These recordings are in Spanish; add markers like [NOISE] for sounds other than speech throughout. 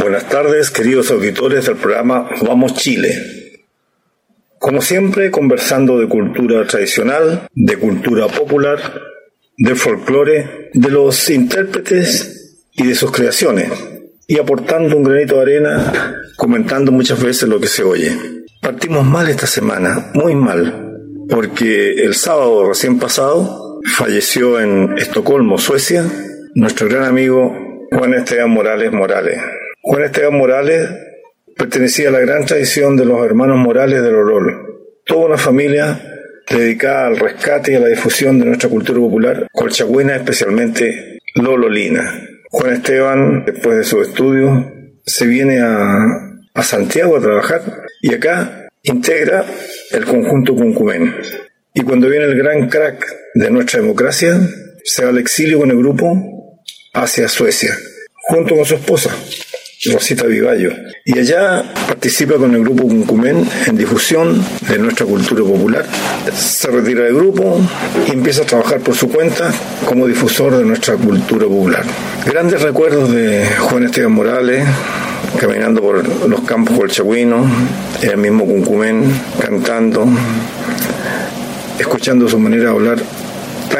Buenas tardes, queridos auditores del programa Vamos Chile. Como siempre, conversando de cultura tradicional, de cultura popular, de folclore, de los intérpretes y de sus creaciones, y aportando un granito de arena, comentando muchas veces lo que se oye. Partimos mal esta semana, muy mal, porque el sábado recién pasado falleció en Estocolmo, Suecia, nuestro gran amigo Juan Esteban Morales Morales. Juan Esteban Morales pertenecía a la gran tradición de los hermanos Morales del Orol. Toda una familia dedicada al rescate y a la difusión de nuestra cultura popular, colchagüena especialmente lololina. Juan Esteban, después de su estudio, se viene a, a Santiago a trabajar y acá integra el conjunto Cuncumén. Y cuando viene el gran crack de nuestra democracia, se va al exilio con el grupo hacia Suecia, junto con su esposa, Rosita Vivallo. Y allá participa con el grupo Cuncumén en difusión de nuestra cultura popular. Se retira del grupo y empieza a trabajar por su cuenta como difusor de nuestra cultura popular. Grandes recuerdos de Juan Esteban Morales, caminando por los campos colchagüinos, en el mismo Cuncumén, cantando, escuchando su manera de hablar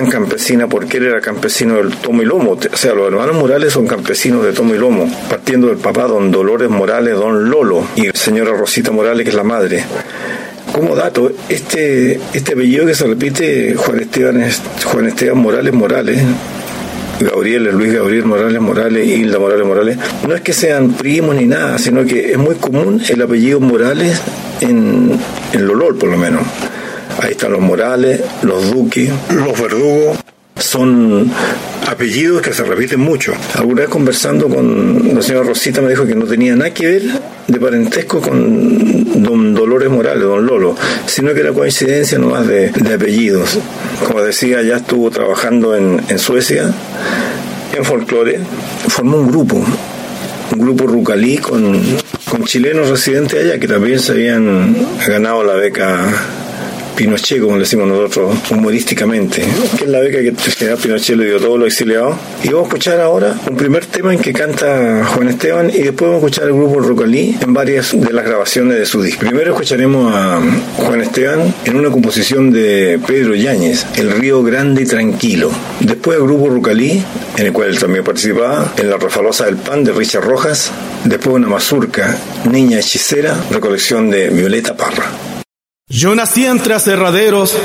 campesina porque él era campesino del tomo y lomo. O sea, los hermanos Morales son campesinos de tomo y lomo, partiendo del papá don Dolores Morales, don Lolo, y señora Rosita Morales, que es la madre. Como dato, este, este apellido que se repite, Juan Esteban, es Juan Esteban Morales Morales, Gabriel, Luis Gabriel Morales Morales, Hilda Morales Morales, no es que sean primos ni nada, sino que es muy común el apellido Morales en, en Lolol, por lo menos. Ahí están los Morales, los Duque, los Verdugos. Son apellidos que se repiten mucho. Alguna vez conversando con la señora Rosita me dijo que no tenía nada que ver de parentesco con don Dolores Morales, don Lolo, sino que era coincidencia nomás de, apellidos. Como decía, ya estuvo trabajando en, Suecia, en folclore, formó un grupo, un grupo Rucalí con chilenos residentes allá que también se habían ganado la beca Pinochet, como decimos nosotros, humorísticamente, que es la beca que el general Pinochet le dio a todos los. Y vamos a escuchar ahora un primer tema en que canta Juan Esteban y después vamos a escuchar el grupo Rocalí en varias de las grabaciones de su disco. Primero escucharemos a Juan Esteban en una composición de Pedro Yáñez, El río grande y tranquilo. Después el grupo Rocalí, en el cual él también participaba, en La refalosa del pan de Richard Rojas. Después una mazurca, Niña hechicera, recolección de Violeta Parra. Yo nací entre aserraderos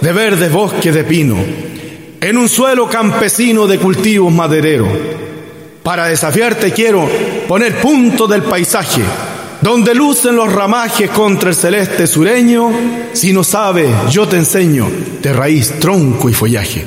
de verdes bosques de pino, en un suelo campesino de cultivos madereros. Para desafiarte quiero poner punto del paisaje, donde lucen los ramajes contra el celeste sureño, si no sabe, yo te enseño, de raíz, tronco y follaje.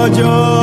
Por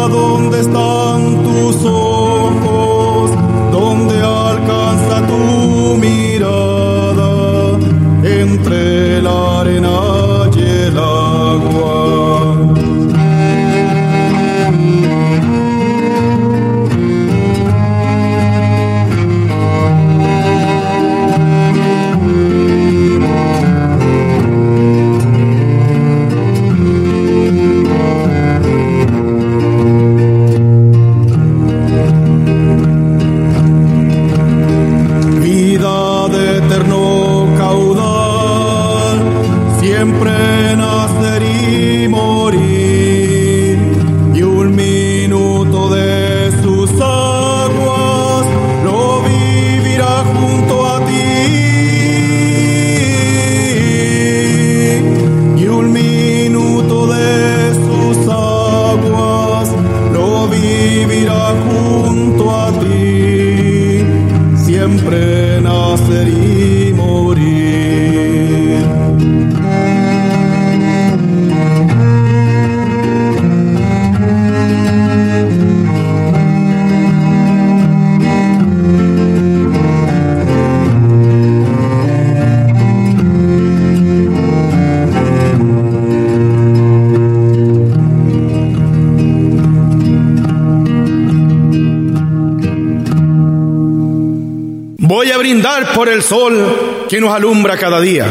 que nos alumbra cada día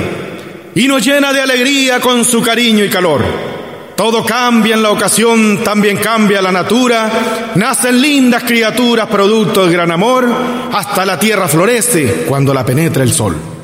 y nos llena de alegría con su cariño y calor. Todo cambia en la ocasión, también cambia la natura, nacen lindas criaturas producto del gran amor, hasta la tierra florece cuando la penetra el sol.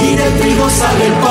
y del trigo sale el.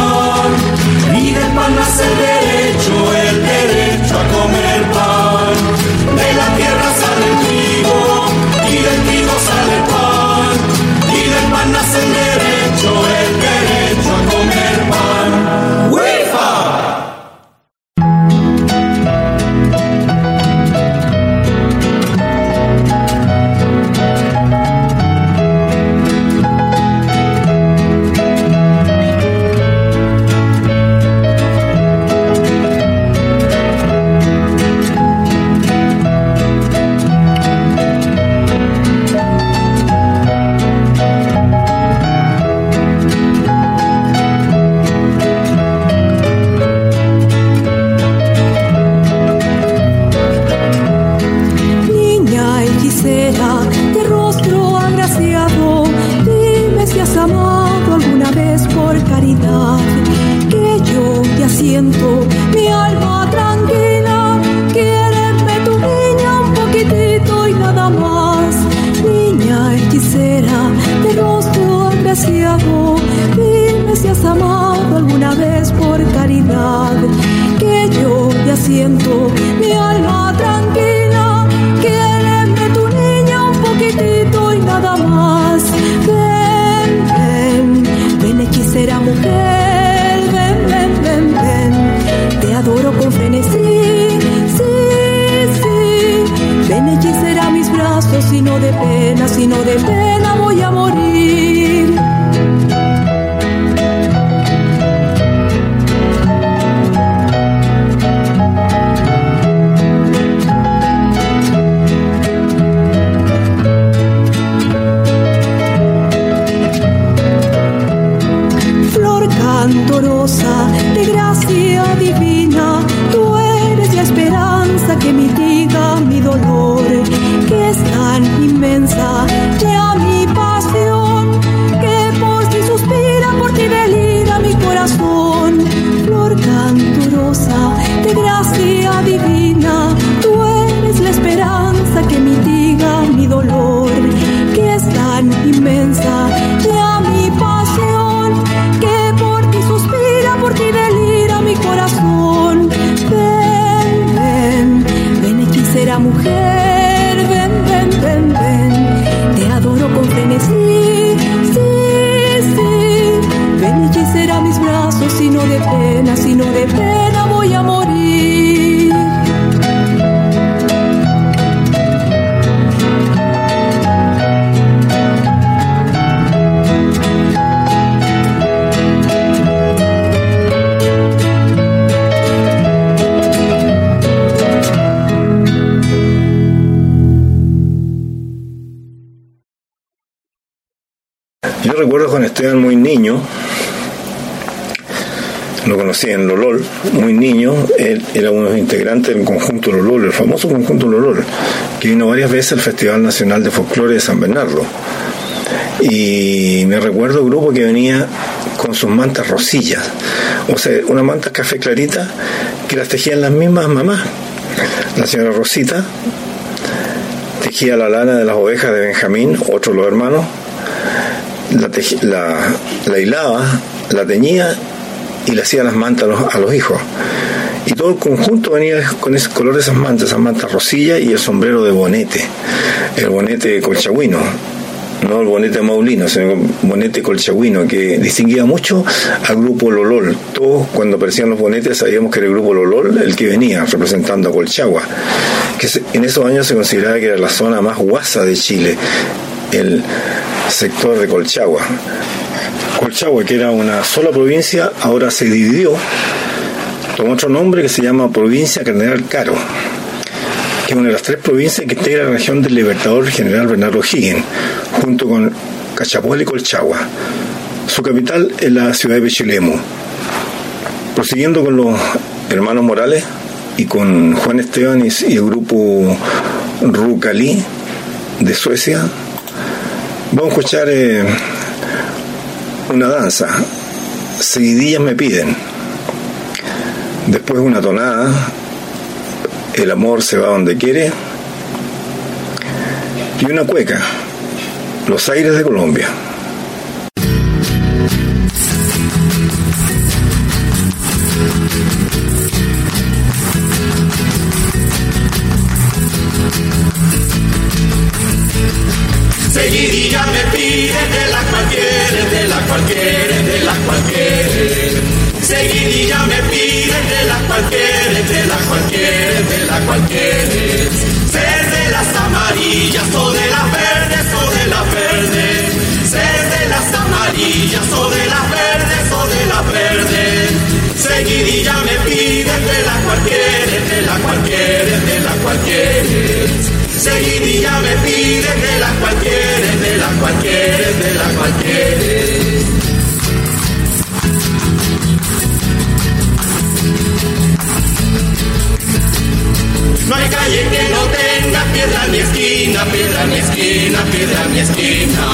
varias veces al Festival Nacional de Folclore de San Bernardo. Y me recuerdo un grupo que venía con sus mantas rosillas, o sea, una manta café clarita que las tejían las mismas mamás. La señora Rosita tejía la lana de las ovejas de Benjamín, otro de los hermanos, la, la, hilaba, la teñía y le hacía las mantas a los hijos y todo el conjunto venía con ese color de esas mantas, esas mantas rosilla y el sombrero de bonete, el bonete colchagüino, no el bonete maulino, sino el bonete colchagüino, que distinguía mucho al grupo Lolol. Todos cuando aparecían los bonetes sabíamos que era el grupo Lolol el que venía representando a Colchagua, que en esos años se consideraba que era la zona más guasa de Chile, el sector de Colchagua. Colchagua, que era una sola provincia, ahora se dividió tomó otro nombre que se llama Provincia General Caro que es una de las tres provincias que integra la región del Libertador General Bernardo Higgins, junto con Cachapoal y Colchagua. Su capital es la ciudad de Pechilemu. Prosiguiendo con los hermanos Morales y con Juan Esteban y el grupo Rucalí de Suecia, vamos a escuchar eh, una danza. Seguidillas me piden. Después una tonada el amor se va donde quiere. Y una cueca, Los Aires de Colombia. La cualquiera. Ser de las amarillas o de las verdes o de las verdes. Ser de las amarillas o de las verdes o de las verdes. Seguidilla me pide de la cualquiera, de la cualquiera, de la cualquiera. Seguidilla me pide de la cualquiera, de la cualquiera, de la cualquiera. Piedra ni esquina, piedra ni esquina, piedra ni esquina.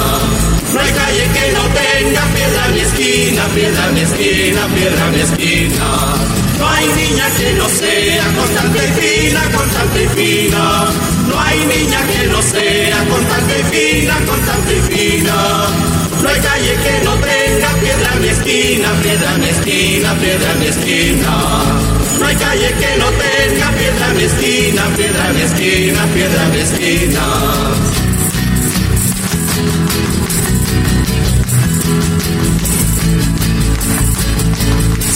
No hay calle que no tenga piedra ni esquina, piedra ni esquina, piedra ni esquina. No hay niña que no sea constante y fina, constante y fina. No hay niña que no sea constante y fina, constante y fina. No hay calle que no tenga piedra ni esquina, piedra ni esquina, piedra ni esquina. No hay calle que no tenga piedra mi esquina, piedra mi esquina, piedra mi esquina.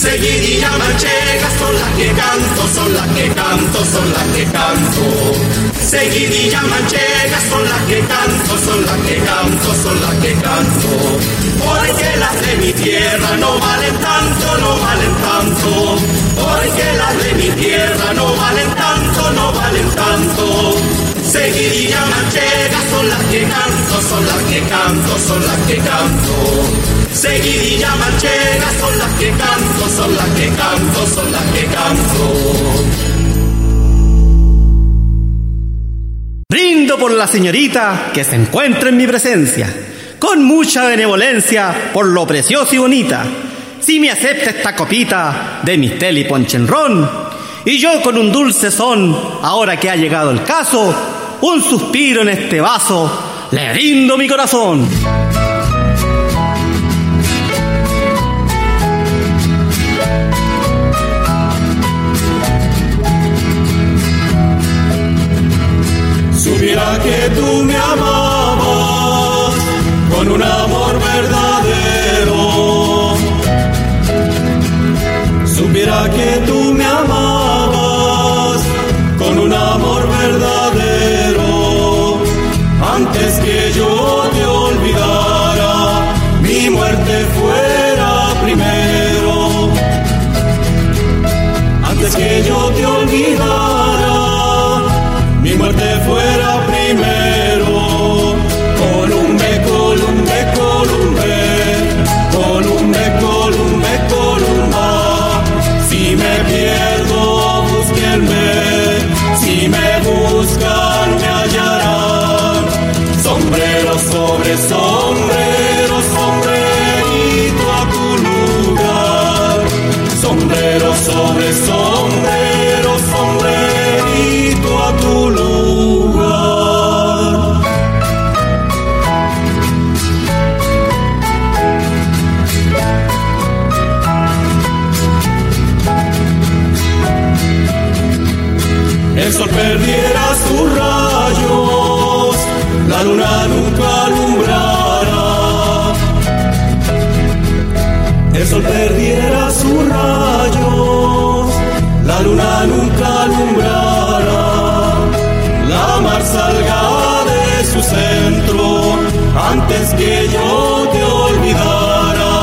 Seguidilla manchega son las que canto, son las que canto, son las que canto. Seguidilla manchega son las que canto, son las que canto, son las que canto. Porque las de mi tierra no valen tanto, no valen tanto. Porque las de mi tierra no valen tanto, no valen tanto. Seguidilla manchega son las que canto, son las que canto, son las que canto. Seguidilla manchega son las que canto, son las que canto, son las que canto. Rindo por la señorita que se encuentra en mi presencia, con mucha benevolencia por lo precioso y bonita. Si me acepta esta copita de mi y ponchenrón, y yo con un dulce son, ahora que ha llegado el caso, un suspiro en este vaso, le rindo mi corazón. Supiera que tú me amabas con un amor verdadero. Supiera que tú El sol perdiera sus rayos, la luna nunca alumbrara. El sol perdiera sus rayos, la luna nunca alumbrara. La mar salga de su centro antes que yo te olvidara.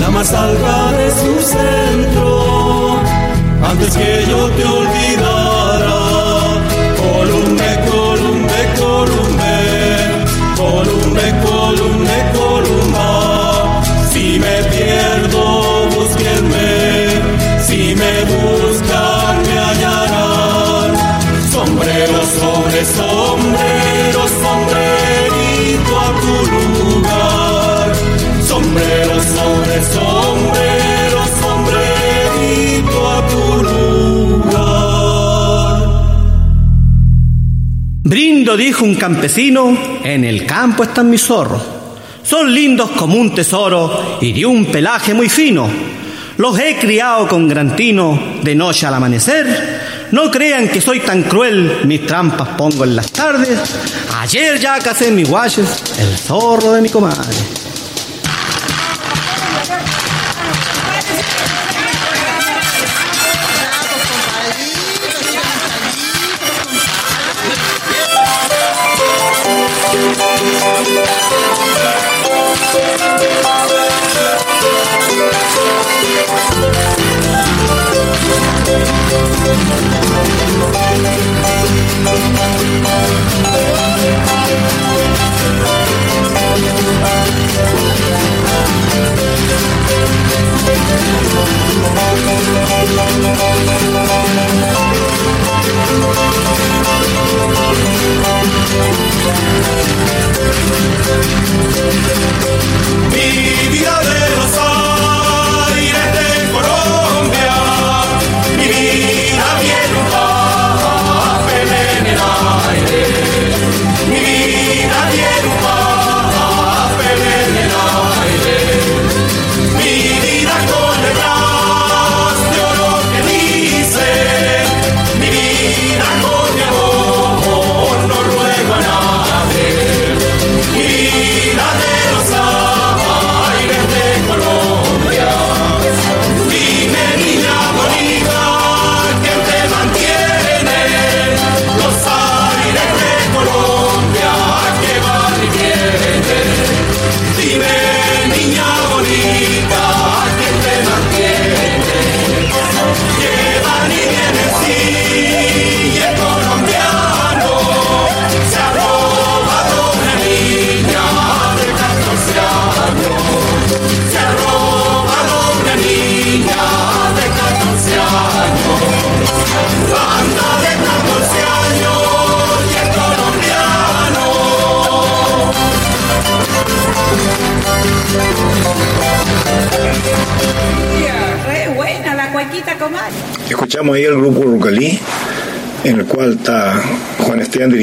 La mar salga de su centro antes que yo te olvidara. Columbe, columbe, columbe, columbe, columbe, columba. Si me pierdo, búsquenme, si me buscan, me hallarán. Sombrero sobre Dijo un campesino, en el campo están mis zorros. Son lindos como un tesoro y de un pelaje muy fino. Los he criado con gran tino de noche al amanecer. No crean que soy tan cruel, mis trampas pongo en las tardes. Ayer ya casé mis guaches el zorro de mi comadre. Mi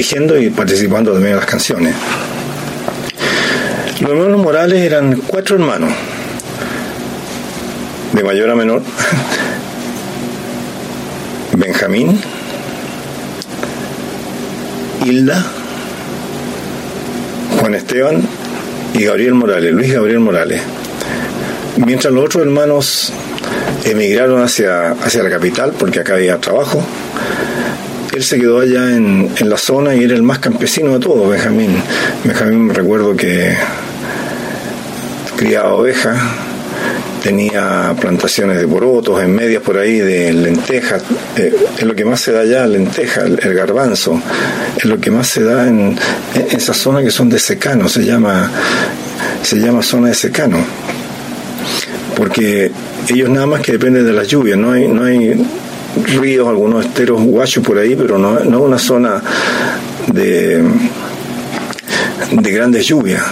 y participando también en las canciones. Los hermanos Morales eran cuatro hermanos, de mayor a menor. [LAUGHS] Benjamín, Hilda, Juan Esteban y Gabriel Morales, Luis Gabriel Morales. Mientras los otros hermanos emigraron hacia, hacia la capital porque acá había trabajo, él se quedó allá en, la zona y era el más campesino de todos, Benjamín. Benjamín recuerdo que criaba ovejas, tenía plantaciones de porotos, en medias por ahí de lentejas, eh, es lo que más se da allá, lenteja, el, el garbanzo, es lo que más se da en, en esa zona que son de secano, se llama, se llama zona de secano, porque ellos nada más que dependen de las lluvias, no hay, no hay ríos, algunos esteros guachos por ahí, pero no, no una zona de, de grandes lluvias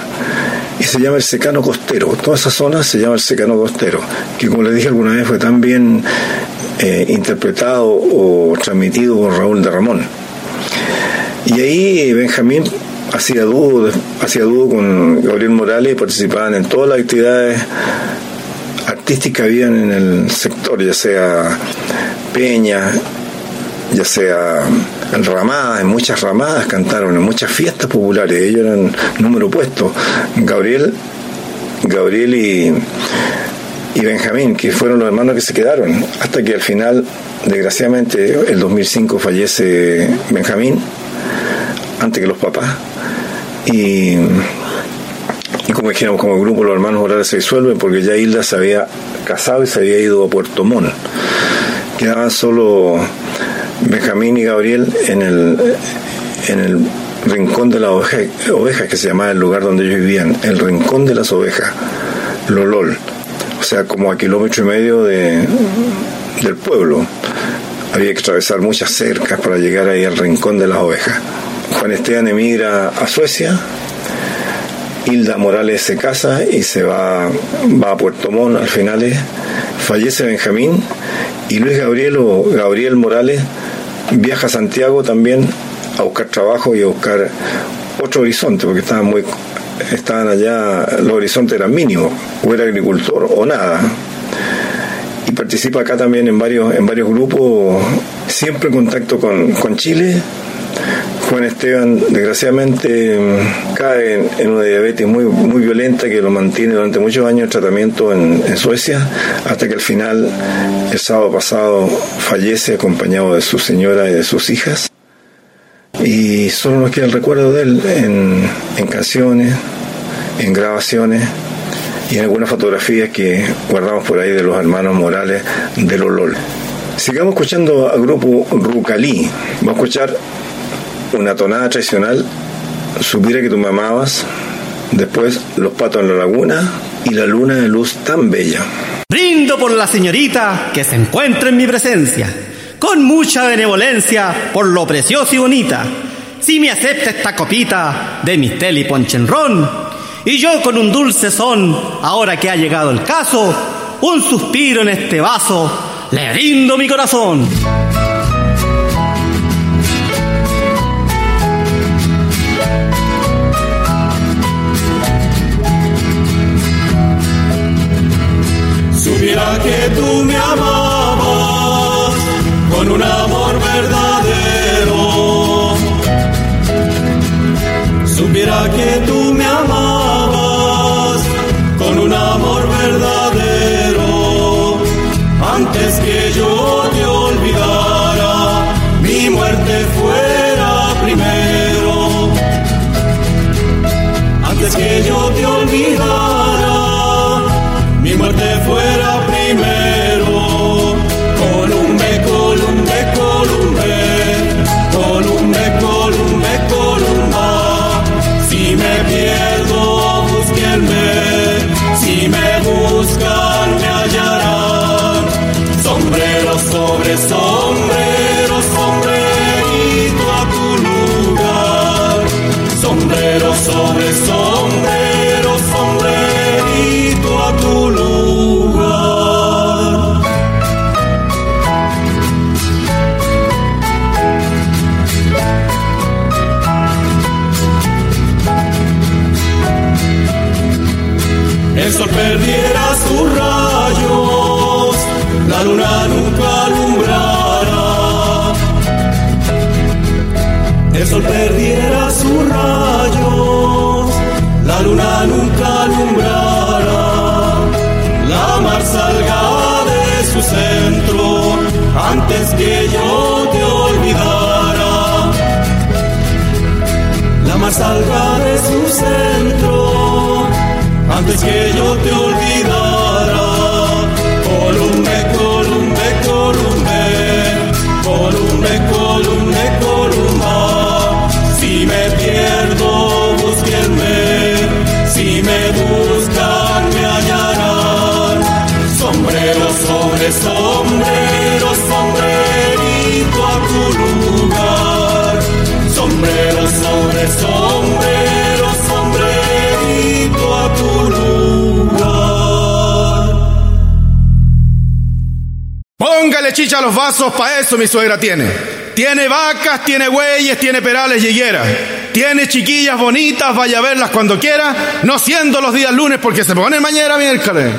y se llama el secano costero. Toda esa zona se llama el secano costero, que como les dije alguna vez fue tan bien eh, interpretado o transmitido por Raúl de Ramón. Y ahí Benjamín hacía dúo, hacía dúo con Gabriel Morales y participaban en todas las actividades artísticas que habían en el sector, ya sea peña, ya sea en ramadas, en muchas ramadas cantaron, en muchas fiestas populares, ellos eran número opuesto. Gabriel Gabriel y, y Benjamín, que fueron los hermanos que se quedaron, hasta que al final, desgraciadamente, el 2005 fallece Benjamín, antes que los papás. Y, y como dijéramos, como grupo, los hermanos Morales se disuelven porque ya Hilda se había casado y se había ido a Puerto Montt. Quedaban solo Benjamín y Gabriel en el, en el rincón de las ovejas, ovejas, que se llamaba el lugar donde ellos vivían, el rincón de las ovejas, Lolol, o sea, como a kilómetro y medio de, del pueblo. Había que atravesar muchas cercas para llegar ahí al rincón de las ovejas. Juan Esteban emigra a Suecia, Hilda Morales se casa y se va, va a Puerto Montt al final. Fallece Benjamín y Luis Gabriel o Gabriel Morales viaja a Santiago también a buscar trabajo y a buscar otro horizonte, porque estaban muy estaban allá, los horizontes eran mínimos, o era agricultor o nada. Y participa acá también en varios, en varios grupos, siempre en contacto con, con Chile. Juan Esteban, desgraciadamente, cae en, una diabetes muy, muy violenta que lo mantiene durante muchos años en tratamiento en, Suecia, hasta que al final, el sábado pasado, fallece acompañado de su señora y de sus hijas y solo nos queda el recuerdo de él en, en, canciones, en grabaciones y en algunas fotografías que guardamos por ahí de los hermanos Morales de Lolol. Sigamos escuchando al grupo Rucalí. Vamos a escuchar una tonada tradicional, Supiera que tú me amabas, después Los patos en la laguna y la luna de luz tan bella. Brindo por la señorita que se encuentra en mi presencia con mucha benevolencia por lo precioso y bonita. Si me acepta esta copita de mi y ponchenrón, y yo con un dulce son, ahora que ha llegado el caso, un suspiro en este vaso, le brindo mi corazón. Supiera que tú me amabas con un amor verdadero. Supiera que tú me amabas con un amor verdadero. Antes que yo te olvidara, mi muerte fuera primero. Antes que yo te olvidara, sol perdiera sus rayos, la luna nunca alumbrará. La mar salga de su centro antes que yo te olvidara. La mar salga de su centro antes que yo te olvidara. Me buscan, me hallarán. Sombrero sobre sombrero, sombrerito a tu lugar. Sombrero sobre sombrero, sombrerito a tu lugar. Póngale chicha a los vasos, pa' eso mi suegra tiene. Tiene vacas, tiene bueyes, tiene perales y higueras. Tiene chiquillas bonitas, vaya a verlas cuando quiera, no siendo los días lunes porque se pone mañana miércoles.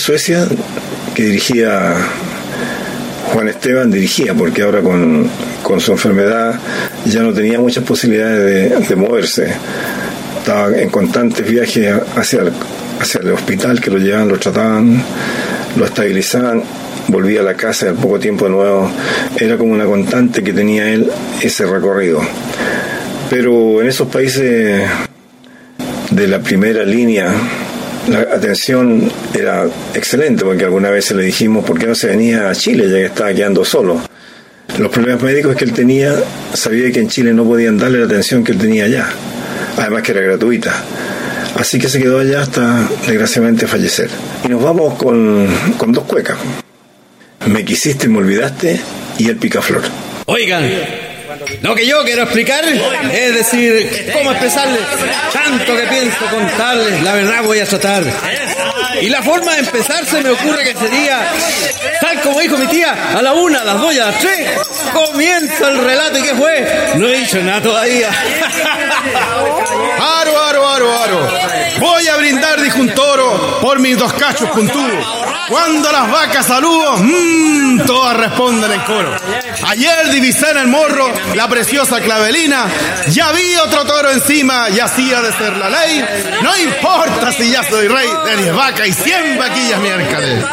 Suecia, que dirigía Juan Esteban, dirigía, porque ahora con, su enfermedad ya no tenía muchas posibilidades de, moverse. Estaba en constantes viajes hacia el, hacia el hospital que lo llevaban, lo trataban, lo estabilizaban volvía a la casa al poco tiempo de nuevo. Era como una constante que tenía él ese recorrido. Pero en esos países de la primera línea, la atención era excelente, porque alguna vez le dijimos por qué no se venía a Chile, ya que estaba quedando solo. Los problemas médicos que él tenía, sabía que en Chile no podían darle la atención que él tenía allá, además que era gratuita. Así que se quedó allá hasta desgraciadamente fallecer. Y nos vamos con, con dos cuecas. Me quisiste, me olvidaste y el picaflor. Oigan, lo que yo quiero explicar es decir, cómo expresarles tanto que pienso contarles, la verdad voy a tratar. Y la forma de empezar se me ocurre que sería, tal como dijo mi tía, a la una, a las dos y a las tres, comienza el relato y qué fue. No he dicho nada todavía. Aro, aro, aro, aro. Voy a brindar, dijo un toro, por mis dos cachos puntudos. Cuando las vacas saludo, mmm, todas responden en coro. Ayer divisé en el morro la preciosa clavelina, ya vi otro toro encima y hacía de ser la ley. No importa si ya soy rey de diez vacas y cien vaquillas miércoles.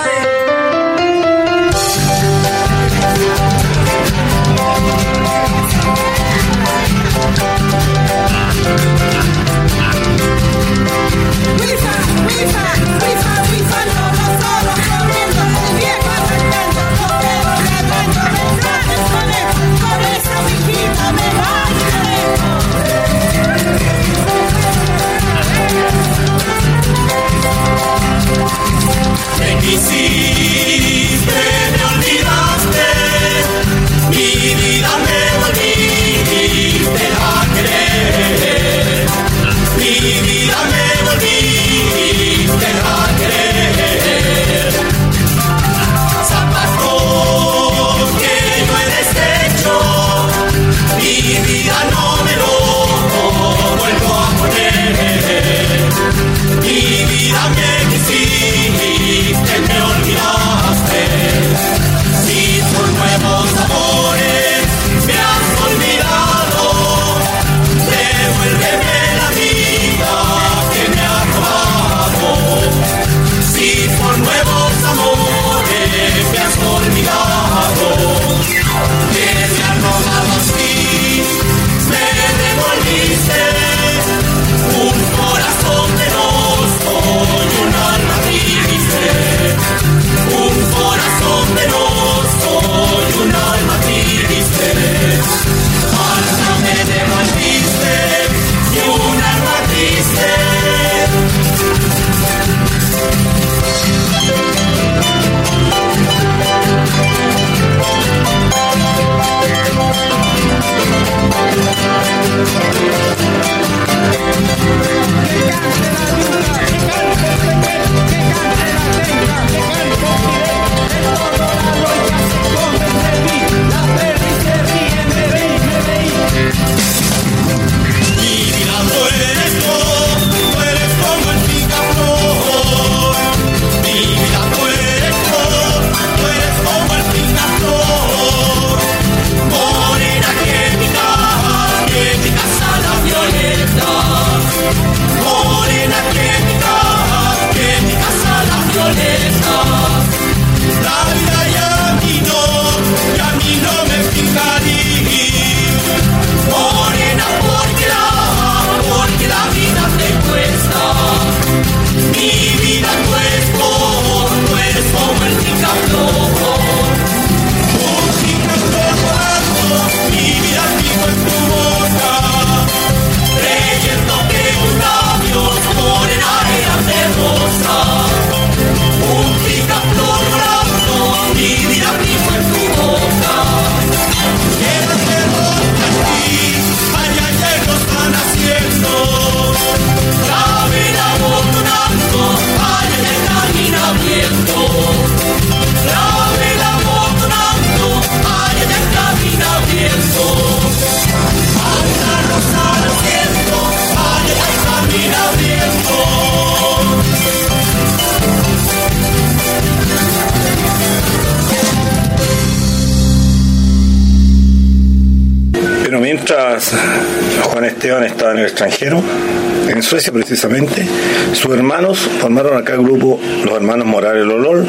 hermanos formaron acá el grupo los hermanos Morales Lolol,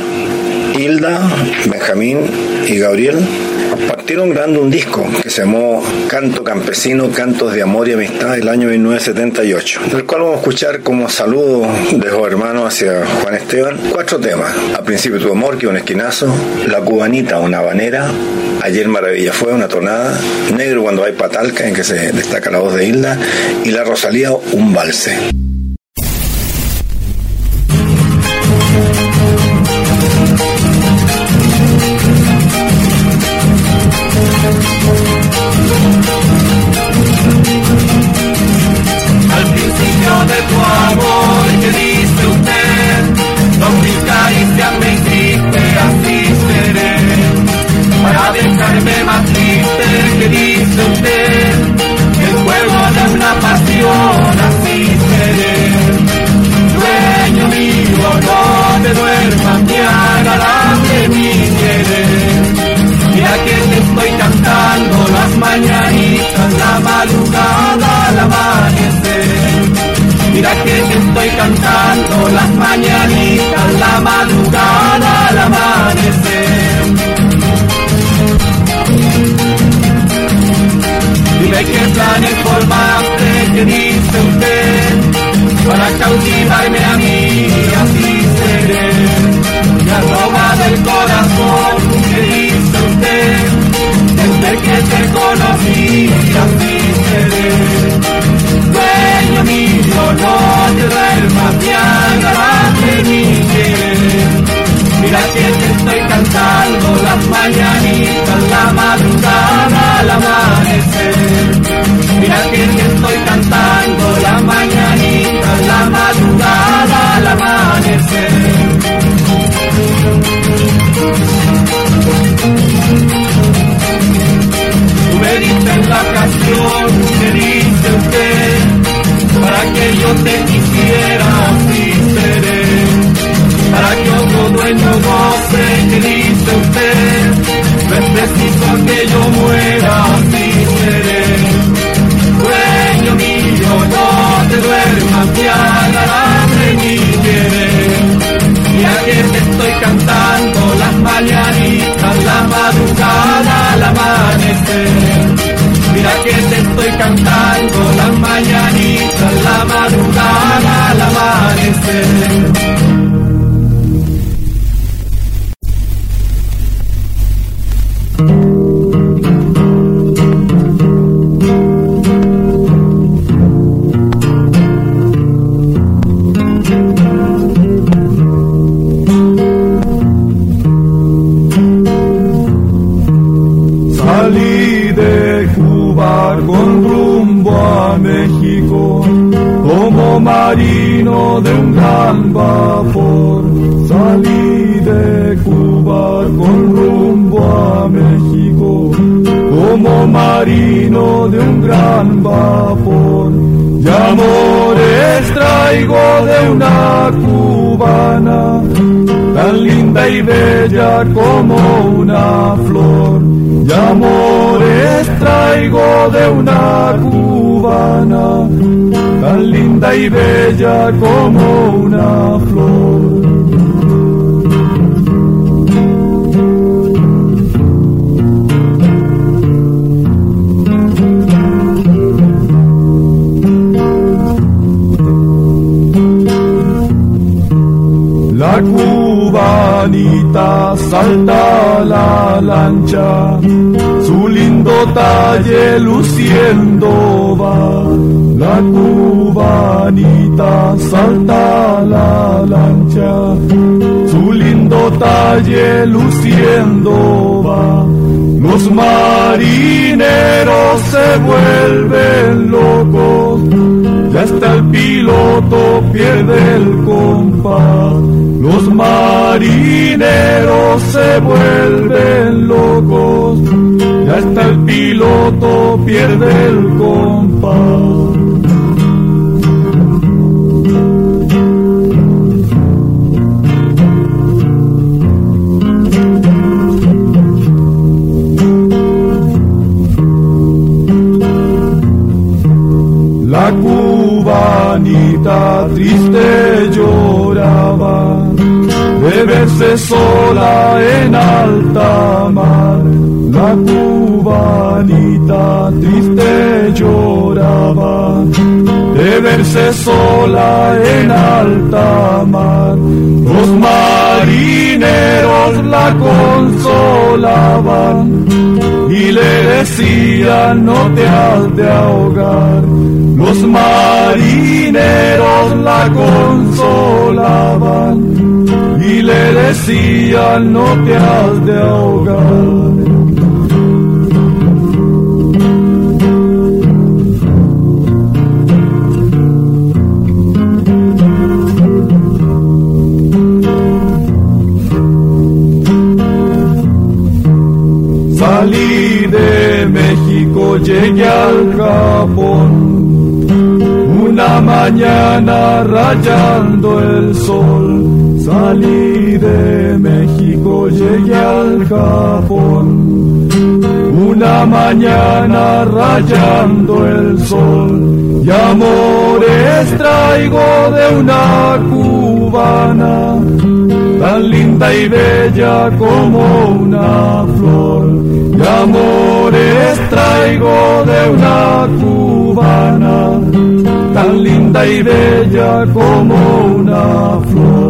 Hilda, Benjamín y Gabriel. Partieron grabando un disco que se llamó Canto Campesino, Cantos de Amor y Amistad del año 1978, del cual vamos a escuchar como saludo de los hermanos hacia Juan Esteban cuatro temas. A principio tu amor, que un esquinazo, La cubanita, una habanera, Ayer Maravilla fue una tonada, Negro cuando hay patalca, en que se destaca la voz de Hilda, y La Rosalía, un valse. Los marineros se vuelven locos, ya hasta el piloto pierde el compás. Los marineros se vuelven locos, ya hasta el piloto pierde el compás. Triste lloraba de verse sola en alta mar. La cubanita triste lloraba de verse sola en alta mar. Los marineros la consolaban y le decían no te has de ahogar. Los marineros la consolaban y le decían no te has de ahogar. Llegué al Japón. Una mañana rayando el sol. Salí de México, llegué al Japón. Una mañana rayando el sol. Y amores traigo de una cubana tan linda y bella como una flor. Y amores traigo de una cubana, tan linda y bella como una flor.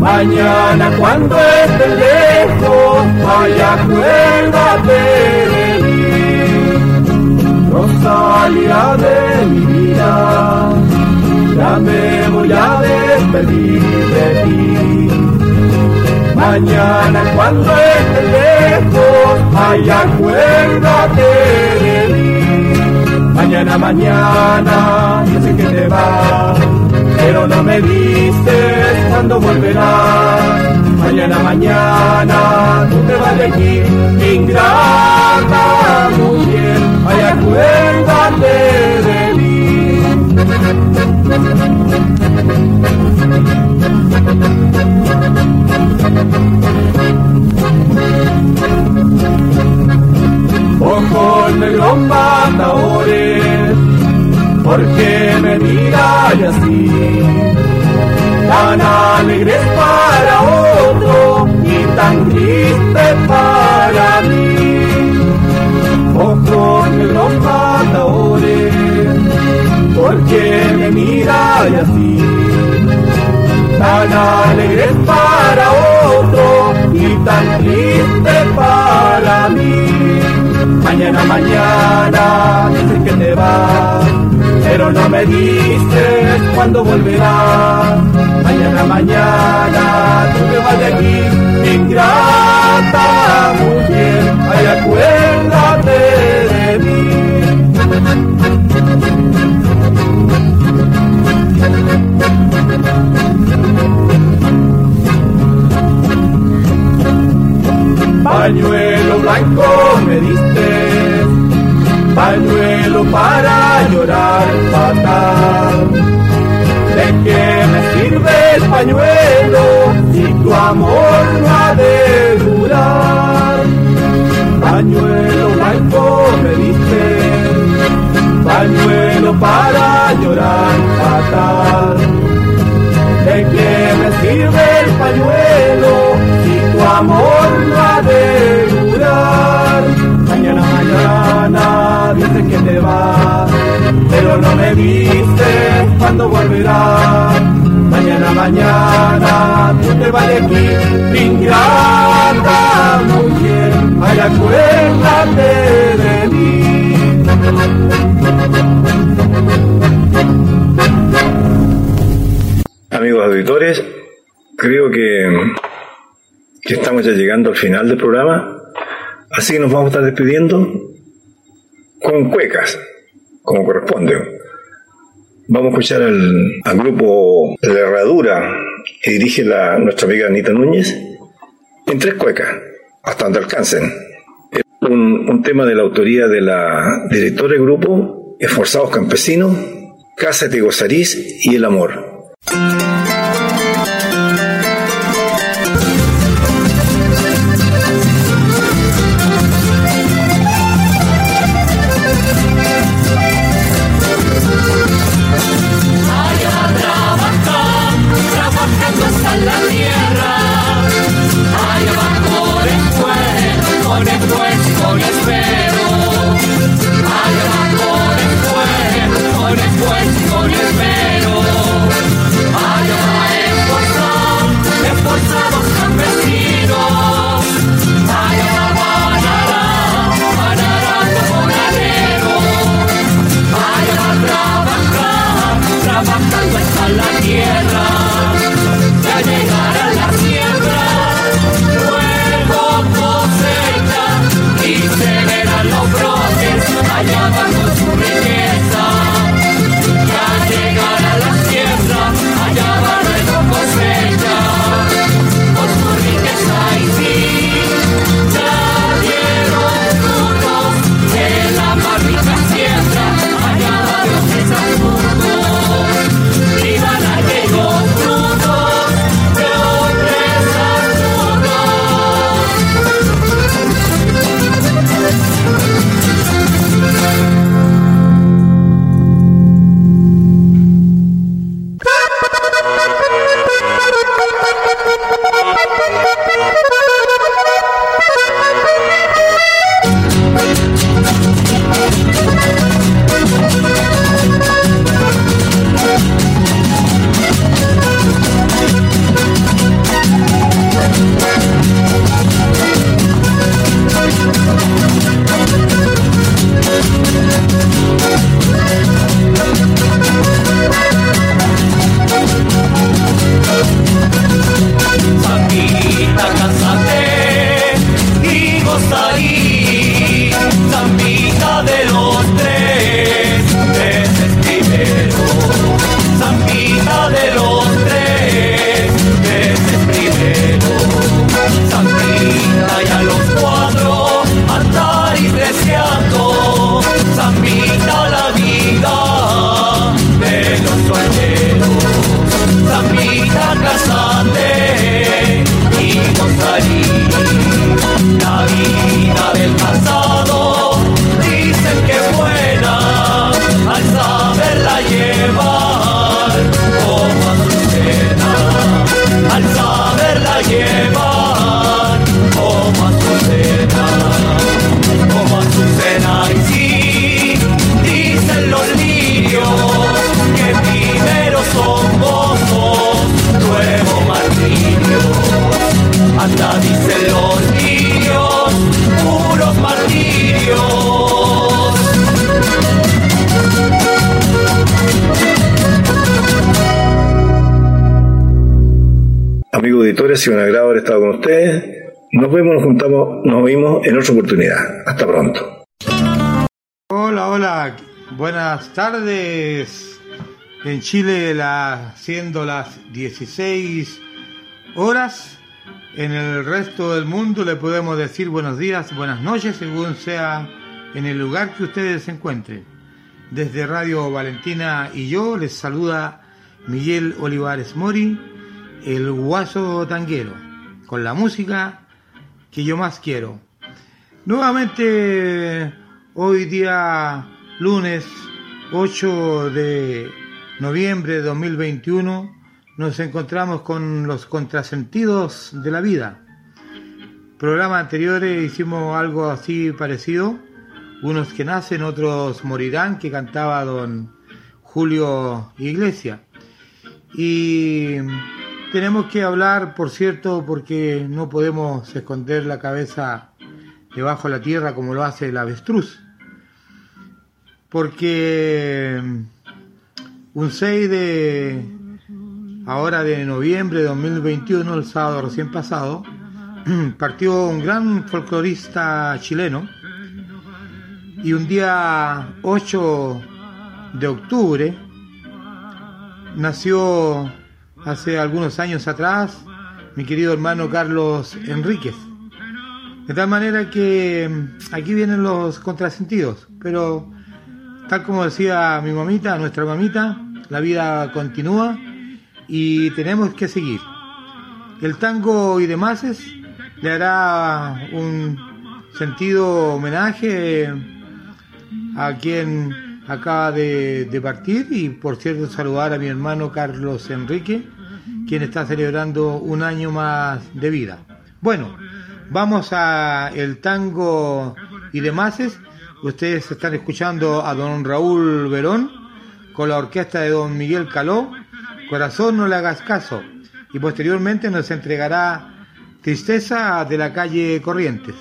Mañana cuando esté lejos, vaya acuérdate de mí. Rosalia de mi vida, ya me voy a despedir de ti. Mañana cuando esté lejos, ay, acuérdate de mí. Mañana, mañana, yo sé que te vas, pero no me dices cuándo volverás. Mañana, mañana, tú te vas de aquí, ingrata mujer, ay, acuérdate de mí. Ojos negros matadores, ¿por qué me miras así? Tan alegres para otro y tan triste para mí. Ojos negros matadores, ¿por qué me miras así? Tan alegres para otro y tan triste para mí. Mañana, mañana, dices que te vas, me dices cuándo volverás. Mañana, mañana, tú te vas de aquí, ingrata mujer, ay, acuérdate de mí. Pañuelo blanco me diste, pañuelo para llorar fatal. ¿De qué me sirve el pañuelo si tu amor no ha de durar? Pañuelo blanco me diste, pañuelo para llorar fatal. ¿De qué me sirve el pañuelo si tu amor dice cuándo volverá. Mañana, mañana, tú te vas de aquí, ingrata mujer, ay, acuérdate de mí. Amigos auditores, creo que, que estamos ya llegando al final del programa, así que nos vamos a estar despidiendo con cuecas, como corresponde. Vamos a escuchar al, al grupo La Herradura que dirige nuestra amiga Anita Núñez en tres cuecas, hasta donde alcancen. Un, un tema de la autoría de la directora del grupo, Esforzados Campesinos, Casa de Gozarís y El Amor. Oportunidad. Hasta pronto. Hola, hola, buenas tardes. En Chile, la, siendo las 16 horas, en el resto del mundo le podemos decir buenos días, buenas noches, según sea en el lugar que ustedes se encuentren. Desde Radio Valentina y yo les saluda Miguel Olivares Mori, el guaso tanguero, con la música que yo más quiero. Nuevamente, hoy día lunes 8 de noviembre de 2021, nos encontramos con los contrasentidos de la vida. Programas anteriores hicimos algo así parecido, unos que nacen, otros morirán, que cantaba don Julio Iglesias. Y tenemos que hablar, por cierto, porque no podemos esconder la cabeza debajo de la tierra como lo hace el avestruz. Porque un 6 de ahora de noviembre de 2021, el sábado recién pasado, [CLEARS THROAT] partió un gran folclorista chileno y un día 8 de octubre nació hace algunos años atrás mi querido hermano Carlos Enríquez. De tal manera que mm, aquí vienen los contrasentidos, pero tal como decía mi mamita, nuestra mamita, la vida continúa y tenemos que seguir. El tango y demás le hará un sentido homenaje a quien acaba de, de, partir y por cierto saludar a mi hermano Carlos Enrique, quien está celebrando un año más de vida. Bueno, vamos a el tango y demás. Ustedes están escuchando a don Raúl Verón con la orquesta de don Miguel Caló, Corazón no le hagas caso, y posteriormente nos entregará Tristeza de la calle Corrientes.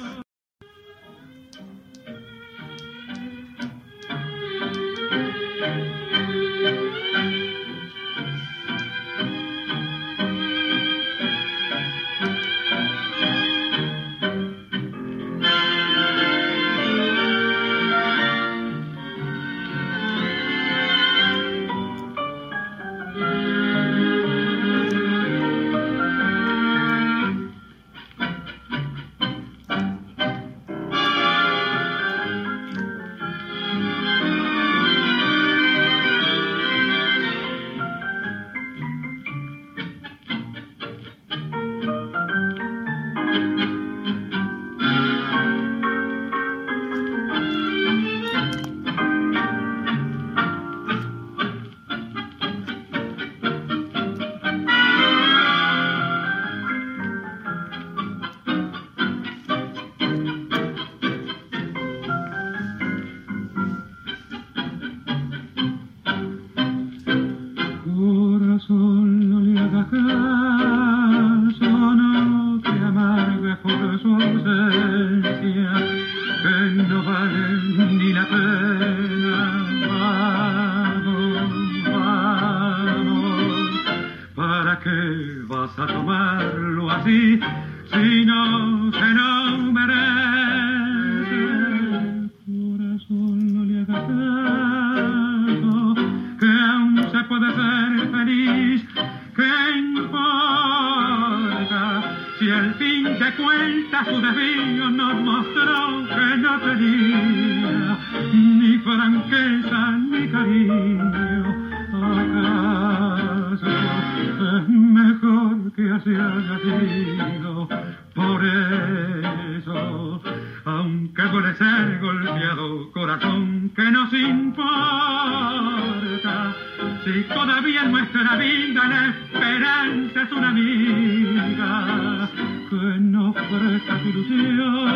tantas ilusiones.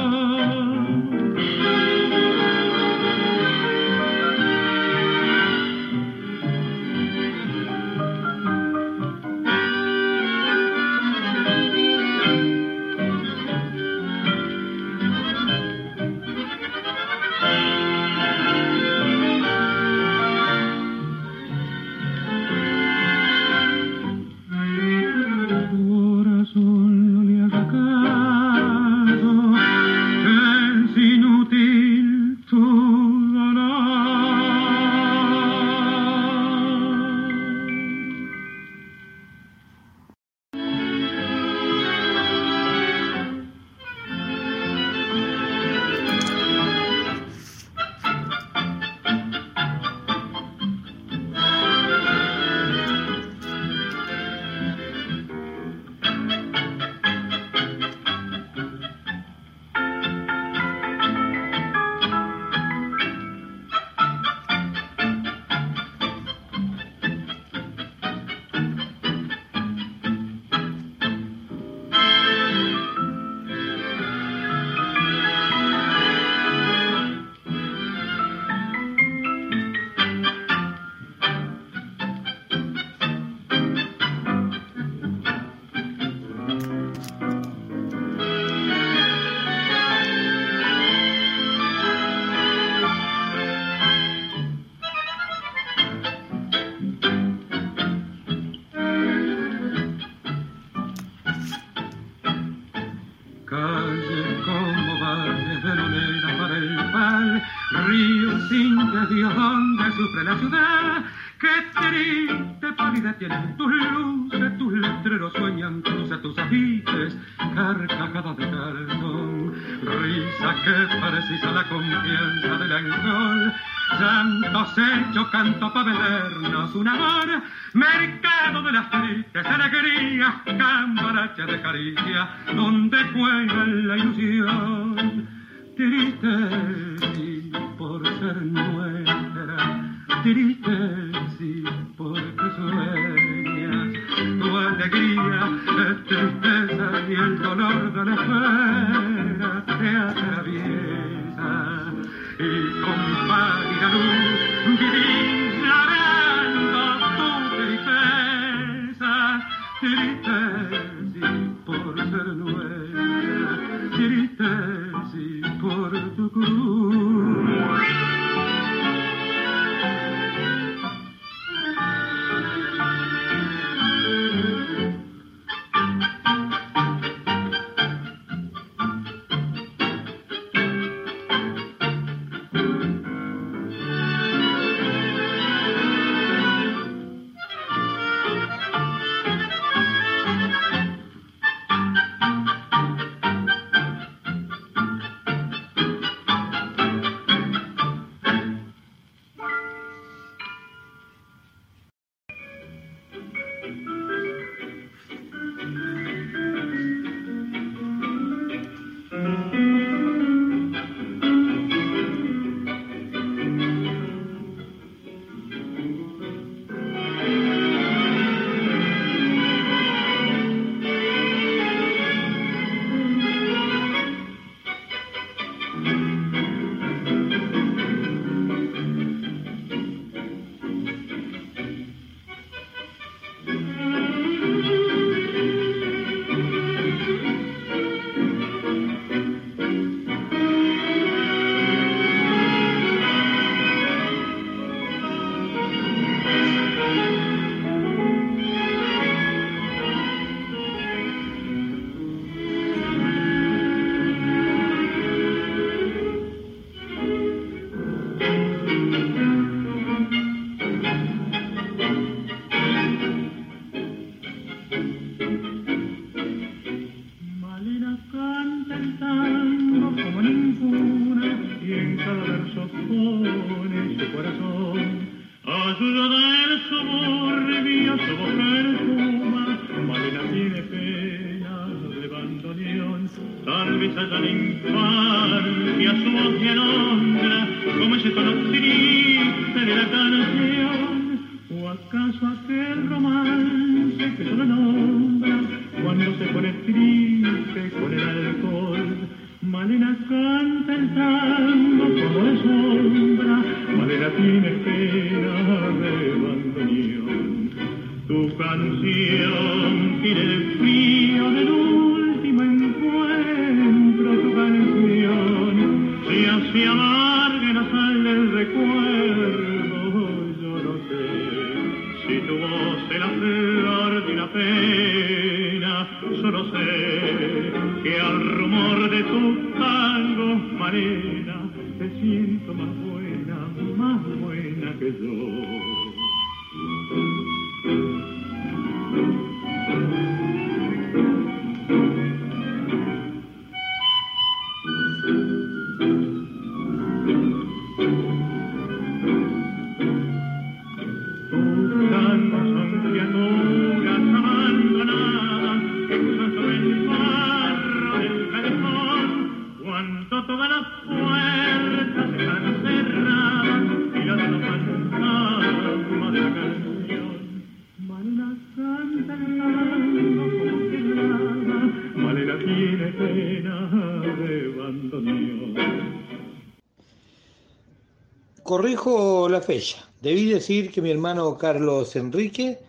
la fecha. Debí decir que mi hermano Carlos Enrique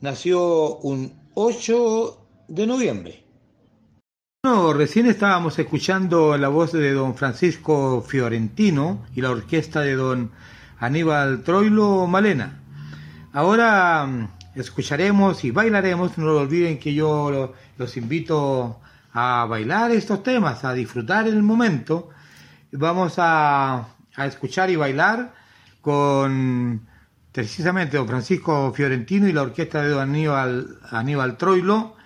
nació un 8 de noviembre. Bueno, recién estábamos escuchando la voz de don Francisco Fiorentino y la orquesta de don Aníbal Troilo Malena. Ahora mm, escucharemos y bailaremos. No olviden que yo los invito a bailar estos temas, a disfrutar el momento. Vamos a escuchar y bailar con precisamente don Francisco Fiorentino y la orquesta de don Aníbal, Aníbal Troilo,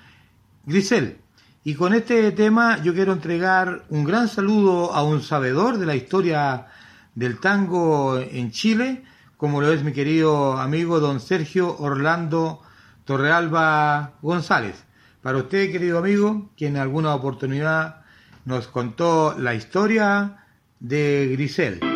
Grisel. Y con este tema yo quiero entregar un gran saludo a un sabedor de la historia del tango en Chile, como lo es mi querido amigo don Sergio Orlando Torrealba González. Para usted, querido amigo, quien en alguna oportunidad nos contó la historia de Grisel.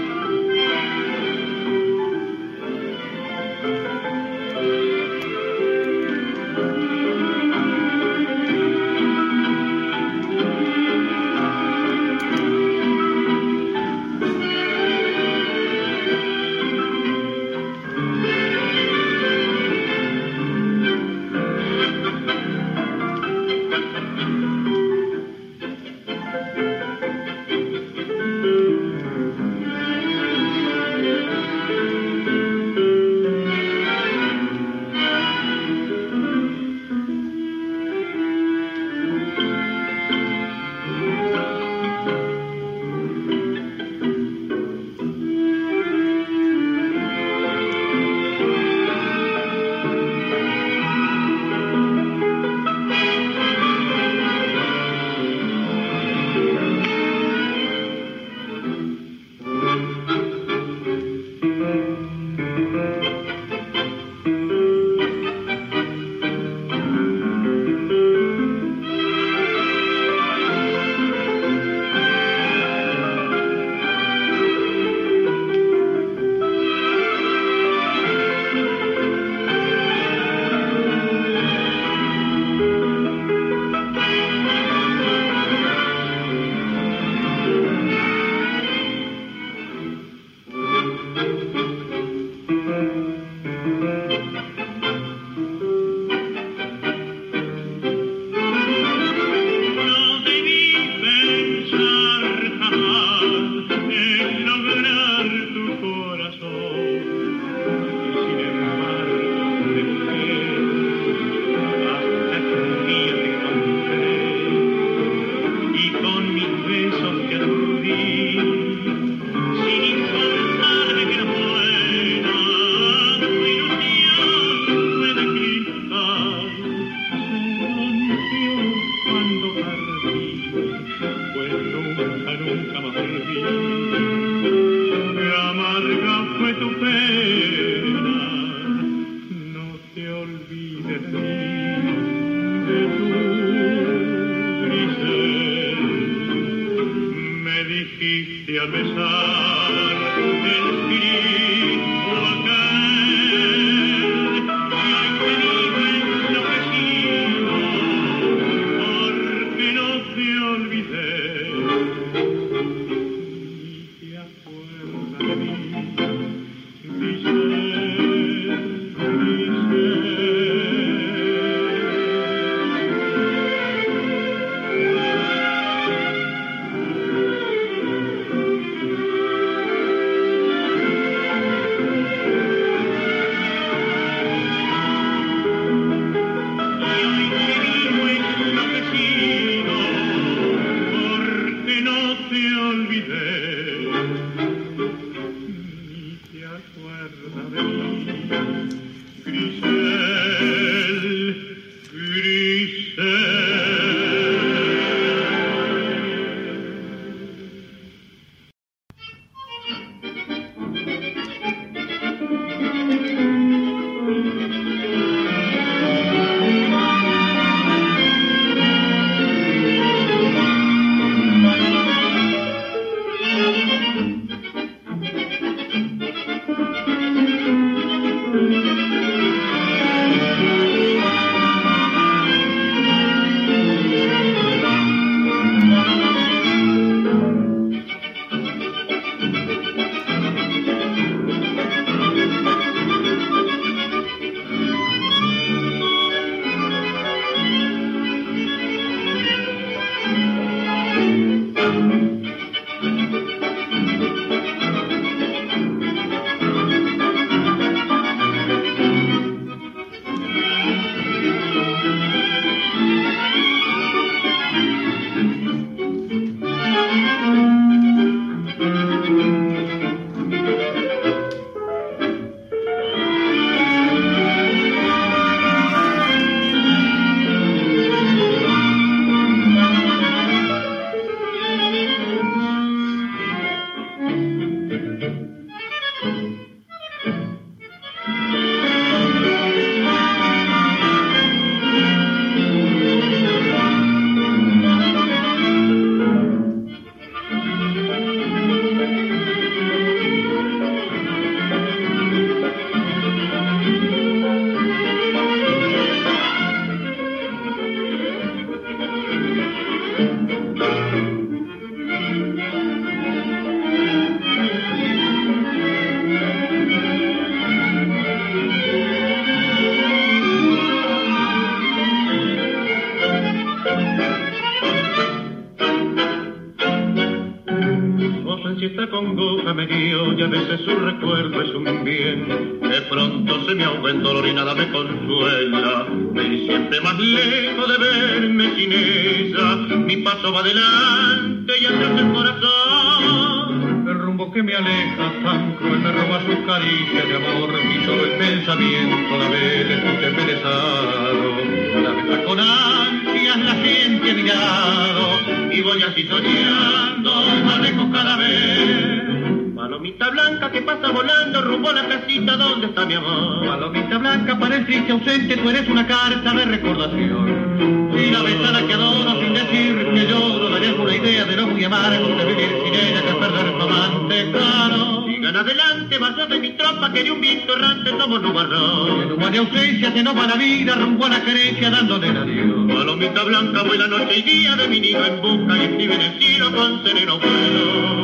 no va la vida rumbo a la querencia dándole el adiós. Palomita blanca vuela noche y día de mi nido en busca y escribe en el cielo con sereno vuelo.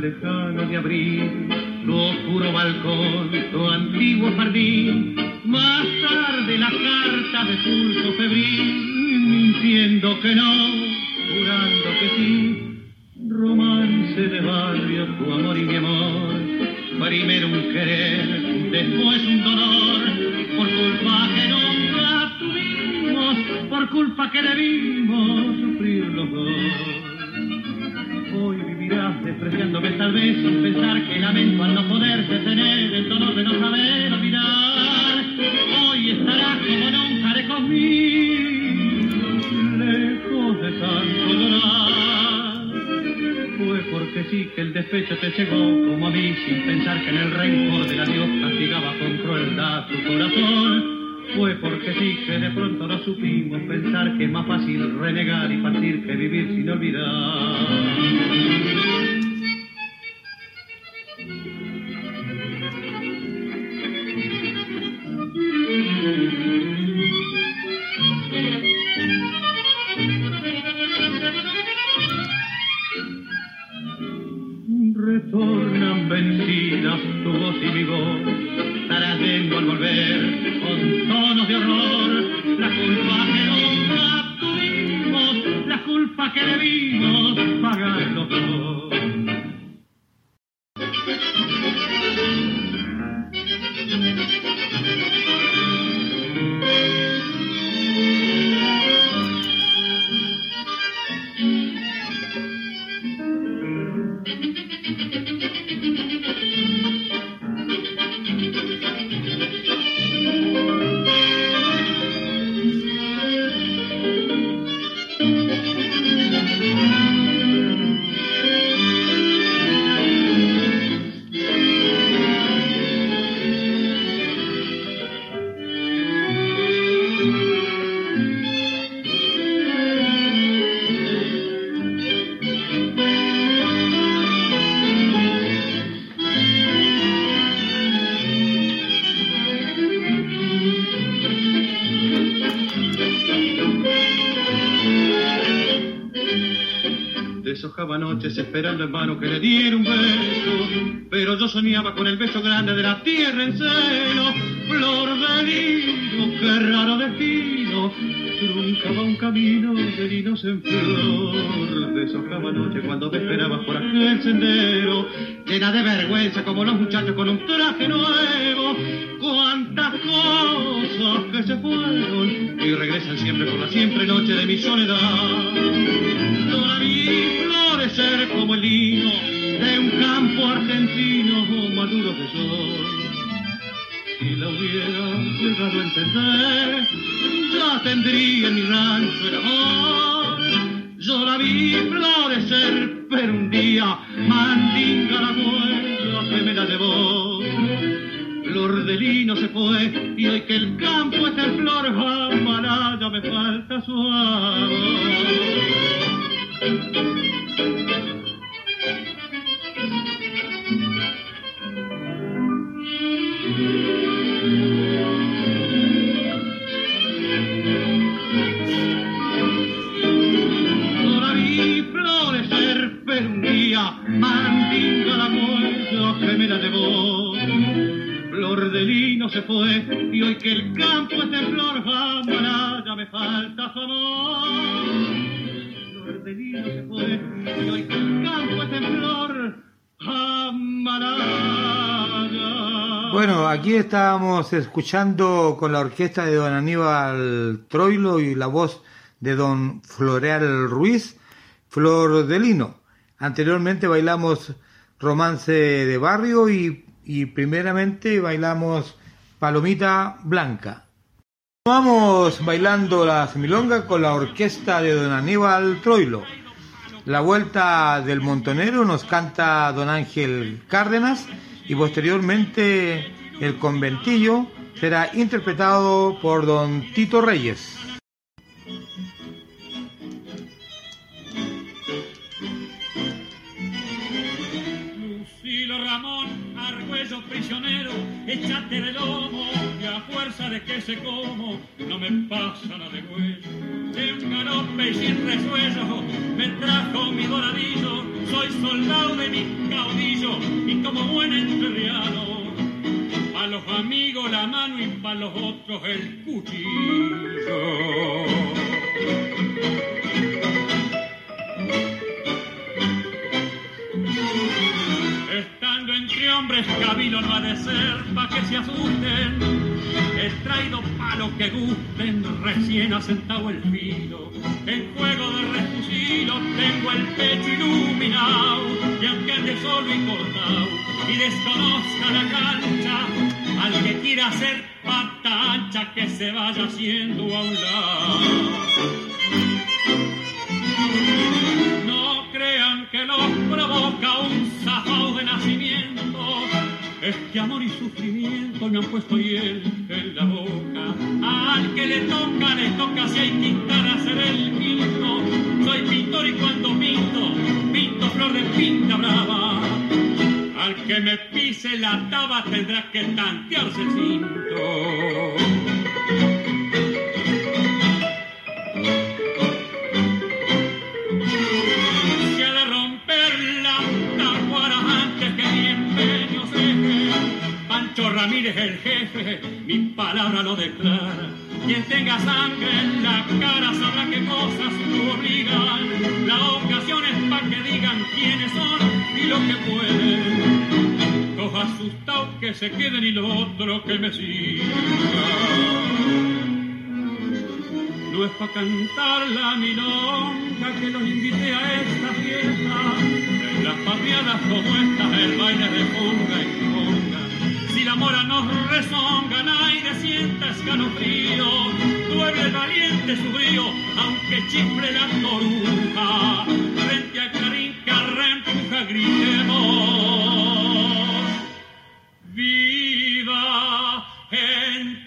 lejano de abril, tu oscuro balcón, tu antiguo jardín, más tarde la carta de pulso febril, mintiendo que no, jurando que sí. Esperando en vano que le diera un beso, pero yo soñaba con el beso grande de la tierra en seno, flor de lino, qué raro destino, truncaba un camino de linos en flor, deshojaba noche cuando te esperabas por aquel sendero, llena de vergüenza como los muchachos con un traje nuevo, cuántas cosas que se fueron y regresan siempre por la siempre noche de mi soledad. Campo argentino maduro de sol. Si la hubiera llegado a entender, ya tendría en mi rancho el amor. Aquí estábamos escuchando con la orquesta de don Aníbal Troilo y la voz de don Floreal Ruiz, Flor de Lino. Anteriormente bailamos Romance de Barrio y, primeramente bailamos Palomita Blanca. Vamos bailando la semilonga con la orquesta de don Aníbal Troilo. La vuelta del montonero nos canta don Ángel Cárdenas y posteriormente el conventillo será interpretado por don Tito Reyes. Lucilo Ramón, Argüello prisionero, échate de lomo, que a fuerza de que se como, no me pasa la de hueso. De un galope y sin resuello, me trajo mi doradillo, soy soldado de mi caudillo, y como buen entrerriano, a los amigos la mano y para los otros el cuchillo. Estando entre hombres, cabilo no ha de ser pa' que se asusten. He traído palos que gusten, recién asentado el filo. En juego de refusilo tengo el pecho iluminado. Y aunque ande solo y cortado y desconozca la cancha, al que quiera hacer pata ancha que se vaya haciendo a un lado. No crean que los provoca un zafao de nacimiento. Es que amor y sufrimiento me han puesto hiel en la boca. Al que le toca, le toca si hay quintada ser el quinto. Soy pintor y cuando pinto, pinto flor de pinta brava. Al que me pise la taba tendrá que tantearse el cinto. Pancho Ramírez el jefe, mi palabra lo declara. Quien tenga sangre en la cara sabrá qué cosas obligan. La ocasión es para que digan quiénes son y lo que pueden. Los asustados que se queden y lo otro que me sigan. No es para cantar la milonga que los invité a esta fiesta. En las patriadas como esta, el baile de punga y la mora nos rezonga, nadie sienta escalofrío. Duele el valiente su brío, aunque chifle la toruja. Frente a Clarín que reempuja, gritemos. Viva entre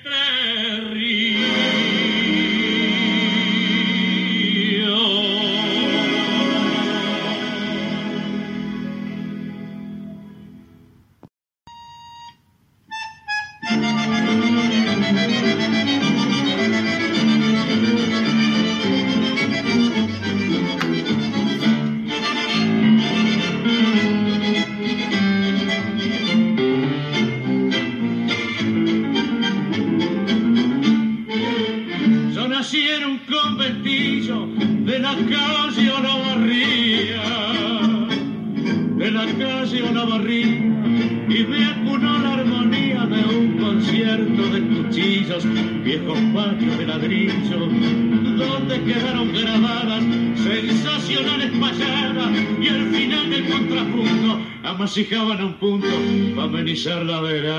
amenizar la verada.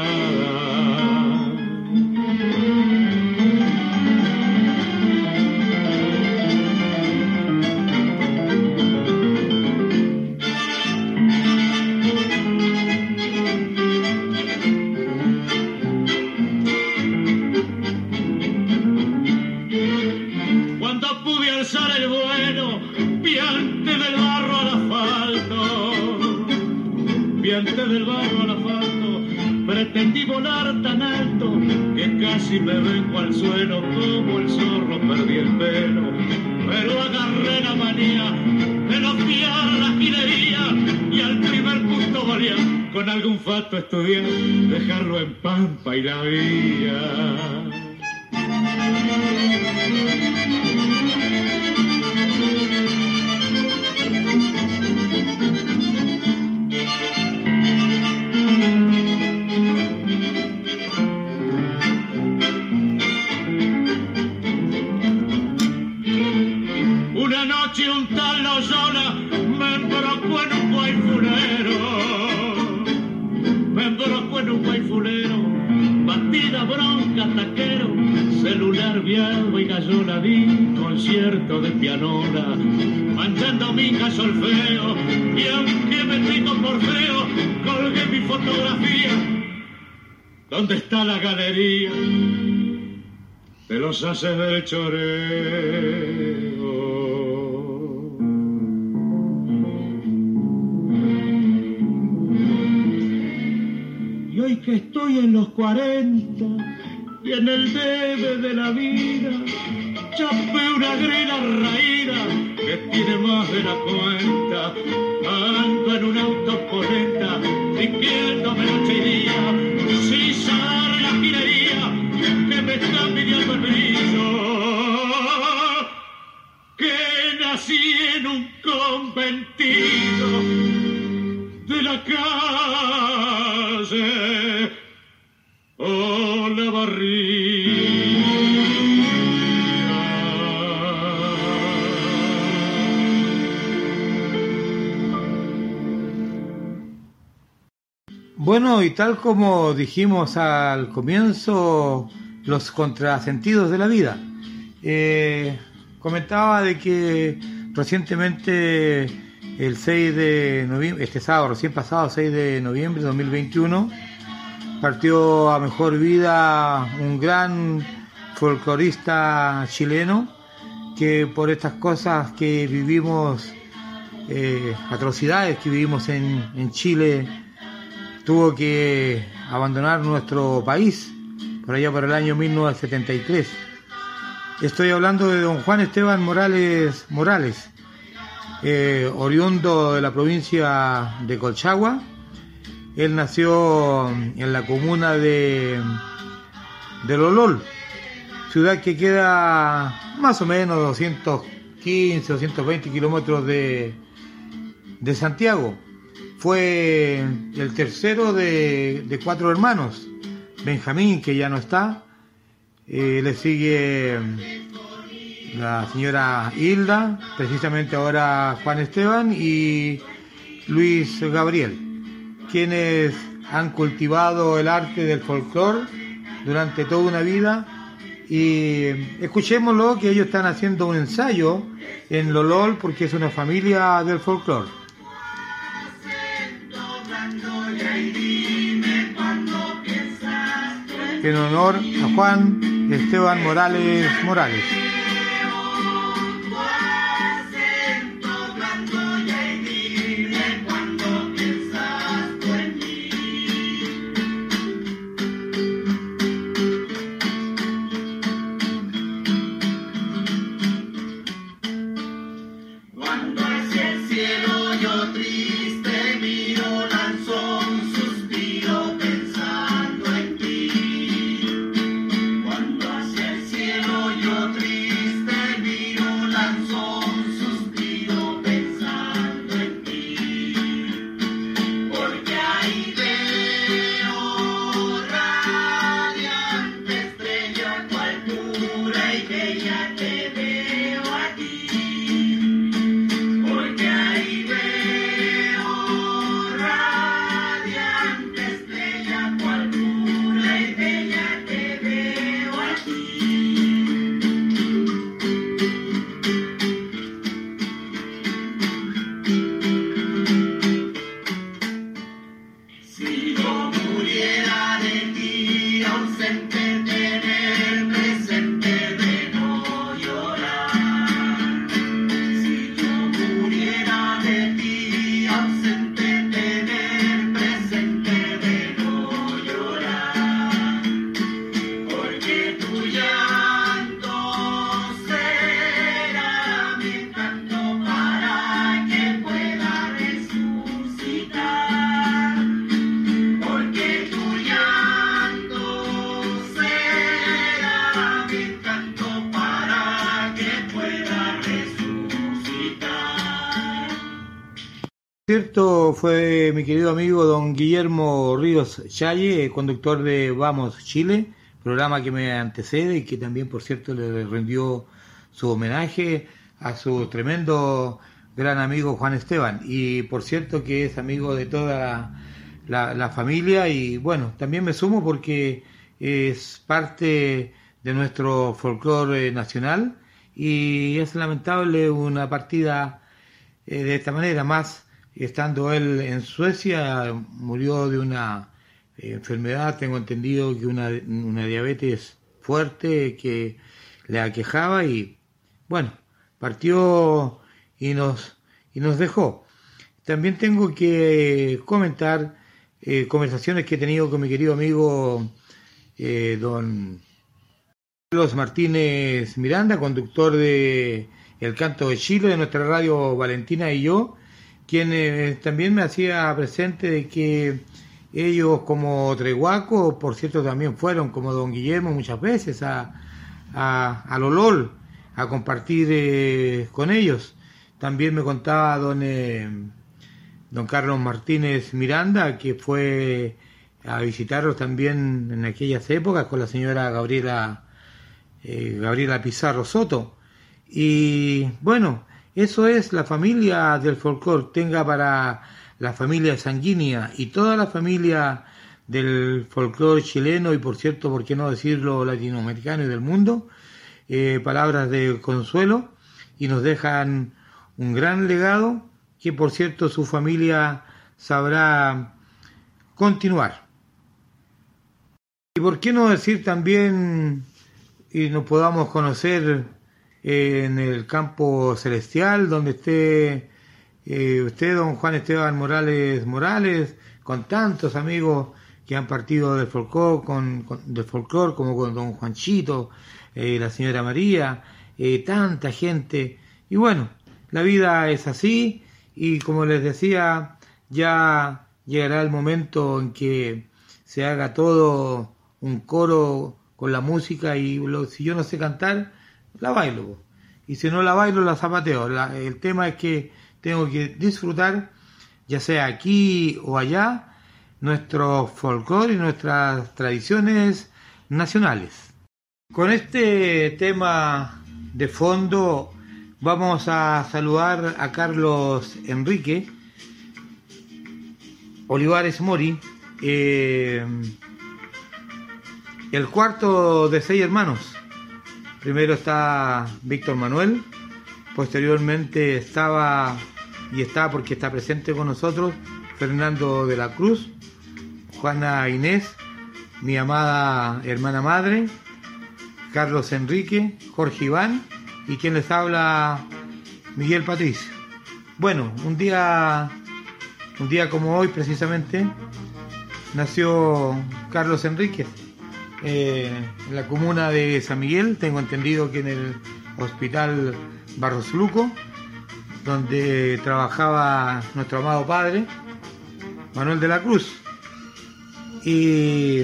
De tal como dijimos al comienzo, los contrasentidos de la vida. Eh, comentaba de que recientemente, el 6 de noviembre, este sábado recién pasado, 6 de noviembre de 2021, partió a mejor vida un gran folclorista chileno que por estas cosas que vivimos, eh, atrocidades que vivimos en, en Chile, tuvo que abandonar nuestro país por allá por el año 1973. Estoy hablando de don Juan Esteban Morales Morales, eh, oriundo de la provincia de Colchagua. Él nació en la comuna de, de Lolol, ciudad que queda más o menos 215 o 220 kilómetros de, de Santiago. Fue el tercero de, cuatro hermanos. Benjamín, que ya no está. Eh, le sigue la señora Hilda, precisamente ahora Juan Esteban y Luis Gabriel, quienes han cultivado el arte del folclore durante toda una vida. Y escuchémoslo que ellos están haciendo un ensayo en Lolol porque es una familia del folclore. En honor a Juan Esteban Morales Morales. Fue mi querido amigo don Guillermo Ríos Challe, conductor de Vamos Chile, programa que me antecede y que también, por cierto, le rindió su homenaje a su tremendo gran amigo Juan Esteban. Y por cierto que es amigo de toda la, la familia y bueno, también me sumo porque es parte de nuestro folclore nacional y es lamentable una partida eh, de esta manera, más estando él en Suecia, murió de una eh, enfermedad, tengo entendido que una, una diabetes fuerte que le aquejaba y bueno, partió y nos, y nos dejó. También tengo que comentar eh, conversaciones que he tenido con mi querido amigo eh, don Carlos Martínez Miranda, conductor de El Canto de Chile, de nuestra radio Valentina y yo, quien eh, también me hacía presente de que ellos como Treguaco, por cierto, también fueron como don Guillermo muchas veces a, a, a Lolol a compartir eh, con ellos. También me contaba don, eh, don Carlos Martínez Miranda que fue a visitarlos también en aquellas épocas con la señora Gabriela, Gabriela Pizarro Soto. Y bueno, eso es la familia del folclore, tenga para la familia sanguínea y toda la familia del folclore chileno y por cierto, por qué no decirlo, latinoamericano y del mundo, eh, palabras de consuelo y nos dejan un gran legado que por cierto su familia sabrá continuar. Y por qué no decir también y nos podamos conocer en el campo celestial, donde esté eh, usted, don Juan Esteban Morales Morales, con tantos amigos que han partido del folclore, con, del folclore como con don Juanchito, eh, la señora María, eh, tanta gente. Y bueno, la vida es así y como les decía, ya llegará el momento en que se haga todo un coro con la música y si yo no sé cantar, la bailo. Y si no la bailo, la zapateo. el tema es que tengo que disfrutar, ya sea aquí o allá, nuestro folclore y nuestras tradiciones nacionales. Con este tema de fondo vamos a saludar a Carlos Enrique Olivares Mori, eh, el cuarto de seis hermanos Primero está Víctor Manuel, posteriormente estaba y está porque está presente con nosotros Fernando de la Cruz, Juana Inés, mi amada hermana madre, Carlos Enrique, Jorge Iván y quien les habla Miguel Patricio. Bueno, un día un día como hoy precisamente nació Carlos Enrique eh, en la comuna de San Miguel, tengo entendido que en el hospital Barros Luco, donde trabajaba nuestro amado padre, Manuel de la Cruz. Y...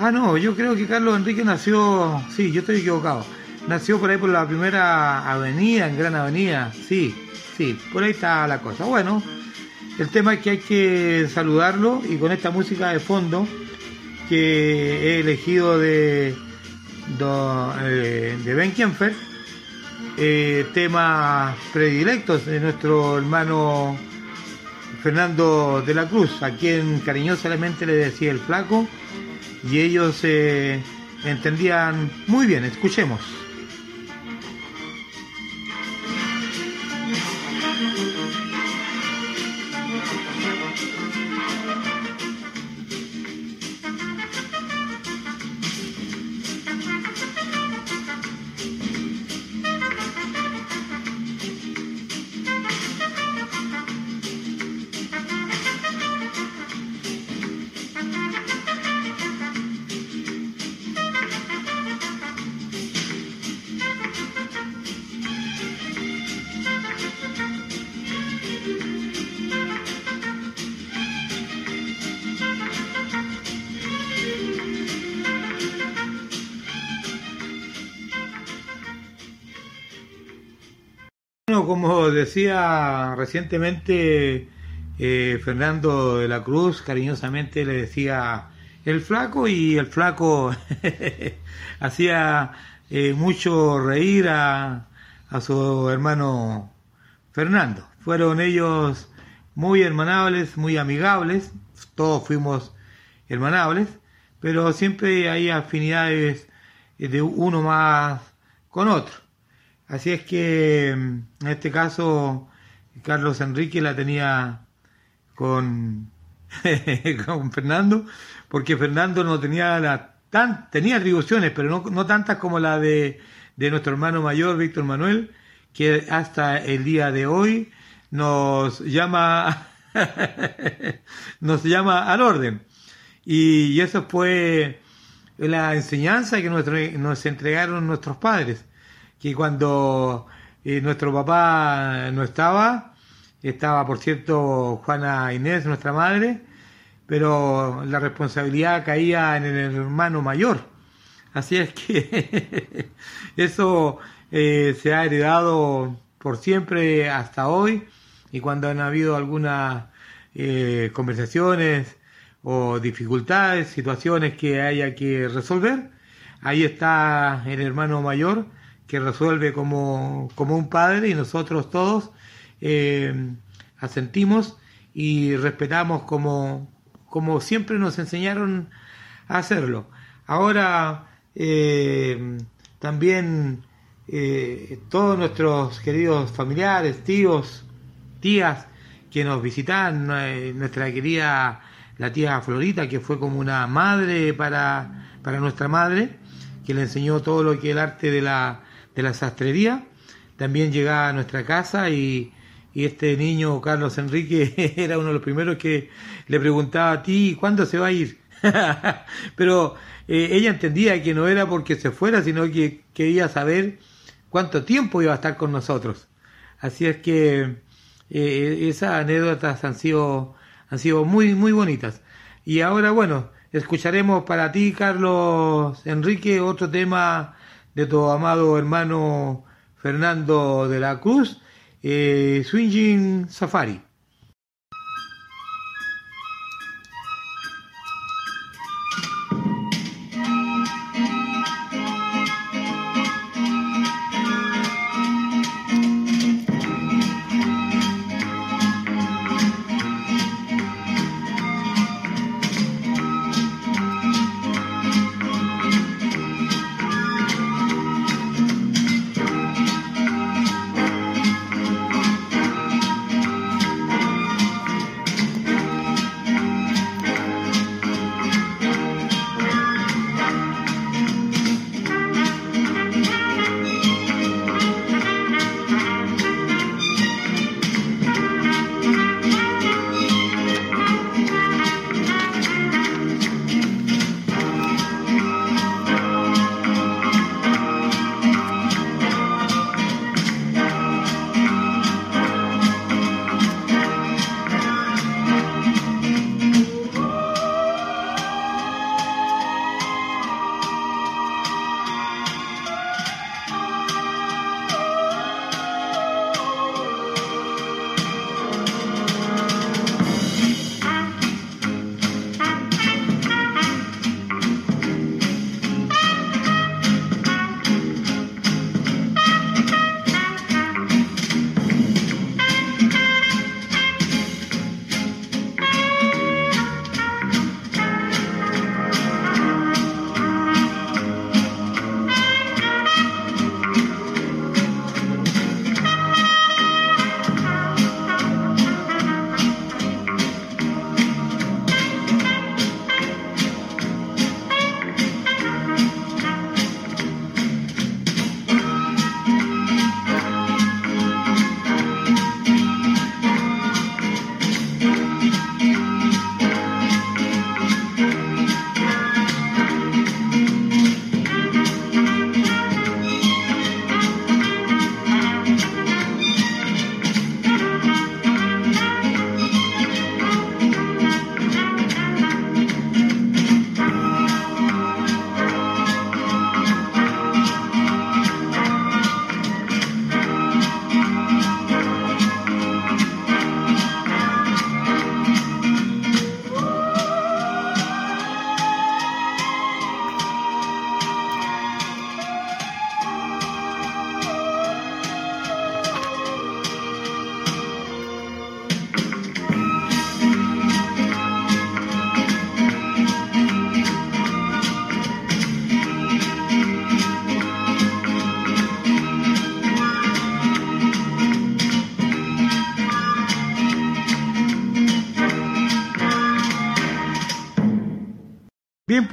Ah, no, yo creo que Carlos Enrique nació, sí, yo estoy equivocado, nació por ahí por la primera avenida, en Gran Avenida, sí, sí, por ahí está la cosa. Bueno, el tema es que hay que saludarlo y con esta música de fondo que he elegido de, de, de Ben Kienfer, eh, temas predilectos de nuestro hermano Fernando de la Cruz, a quien cariñosamente le decía el flaco, y ellos eh, entendían muy bien. Escuchemos. Como decía recientemente eh, Fernando de la Cruz, cariñosamente le decía el flaco y el flaco [LAUGHS] hacía eh, mucho reír a, a su hermano Fernando. Fueron ellos muy hermanables, muy amigables, todos fuimos hermanables, pero siempre hay afinidades de uno más con otro. Así es que en este caso Carlos Enrique la tenía con, [LAUGHS] con Fernando, porque Fernando no tenía la tan, tenía atribuciones, pero no, no tantas como la de, de nuestro hermano mayor, Víctor Manuel, que hasta el día de hoy nos llama [LAUGHS] nos llama al orden. Y, eso fue la enseñanza que nos entregaron nuestros padres, que cuando eh, nuestro papá no estaba, estaba por cierto Juana Inés, nuestra madre, pero la responsabilidad caía en el hermano mayor. Así es que [LAUGHS] eso eh, se ha heredado por siempre hasta hoy y cuando han habido algunas eh, conversaciones o dificultades, situaciones que haya que resolver, ahí está el hermano mayor que resuelve como, como un padre y nosotros todos eh, asentimos y respetamos como, como siempre nos enseñaron a hacerlo. Ahora eh, también todos nuestros queridos familiares, tíos, tías que nos visitan, eh, nuestra querida la tía Florita, que fue como una madre para, para nuestra madre, que le enseñó todo lo que el arte de la, de la sastrería. También llegaba a nuestra casa y, y este niño, Carlos Enrique, [LAUGHS] era uno de los primeros que le preguntaba a ti, ¿cuándo se va a ir? [LAUGHS] Pero eh, ella entendía que no era porque se fuera, sino que quería saber cuánto tiempo iba a estar con nosotros. Así es que eh, esas anécdotas han sido, han sido muy, muy bonitas. Y ahora, bueno, escucharemos para ti, Carlos Enrique, otro tema de tu amado hermano Fernando de la Cruz, eh, Swinging Safari.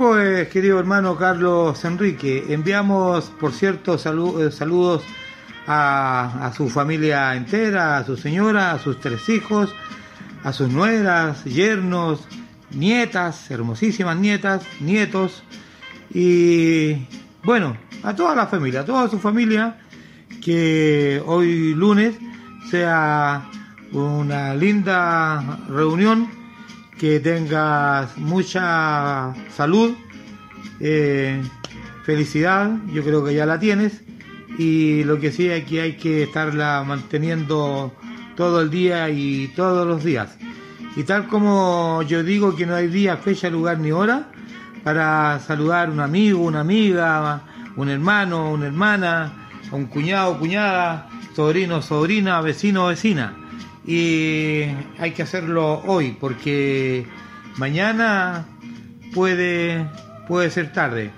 Pues, querido hermano Carlos Enrique, enviamos, por cierto, eh, saludos a, a su familia entera, a su señora, a sus tres hijos, a sus nueras, yernos, nietas, hermosísimas nietas, nietos, y bueno, a toda la familia, a toda su familia, que hoy lunes sea una linda reunión, que tengas mucha salud, eh, felicidad, yo creo que ya la tienes, y lo que sí es que hay que estarla manteniendo todo el día y todos los días. Y tal como yo digo que no hay día, fecha, lugar ni hora para saludar a un amigo, una amiga, un hermano, una hermana, un cuñado, cuñada, sobrino, sobrina, vecino, vecina. Y hay que hacerlo hoy porque mañana puede, puede ser tarde.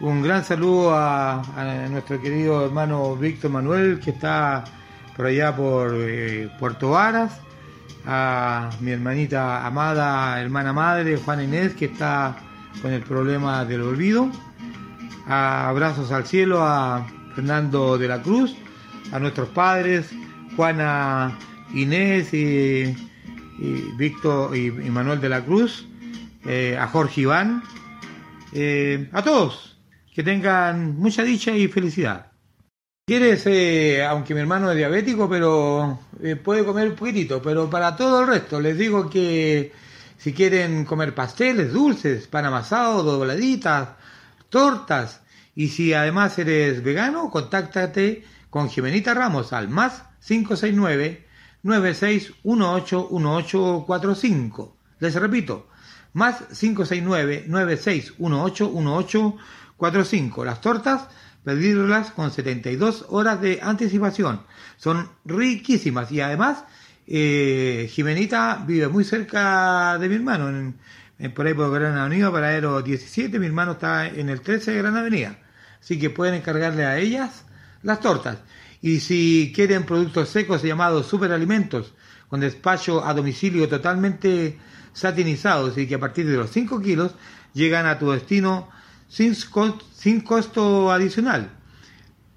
Un gran saludo a, nuestro querido hermano Víctor Manuel que está por allá por eh, Puerto Varas, a mi hermanita amada, hermana madre, Juana Inés, que está con el problema del olvido. A abrazos al cielo a Fernando de la Cruz, a nuestros padres, Juana Inés y, Víctor y, Manuel de la Cruz, eh, a Jorge Iván, eh, a todos, que tengan mucha dicha y felicidad. Quieres, eh, aunque mi hermano es diabético, pero puede comer un poquitito, pero para todo el resto les digo que si quieren comer pasteles, dulces, pan amasado, dobladitas, tortas, y si además eres vegano, contáctate con Jimenita Ramos al más 569 96181845. Les repito, más 569 96181845. Las tortas pedirlas con 72 horas de anticipación. Son riquísimas y además eh, Jimenita vive muy cerca de mi hermano, en, en- por ahí por Gran Avenida, Paradero 17, mi hermano está en el 13 de Gran Avenida. Así que pueden encargarle a ellas las tortas. Y si quieren productos secos llamados superalimentos, con despacho a domicilio totalmente satinizados y que a partir de los 5 kilos llegan a tu destino sin, co- sin costo adicional.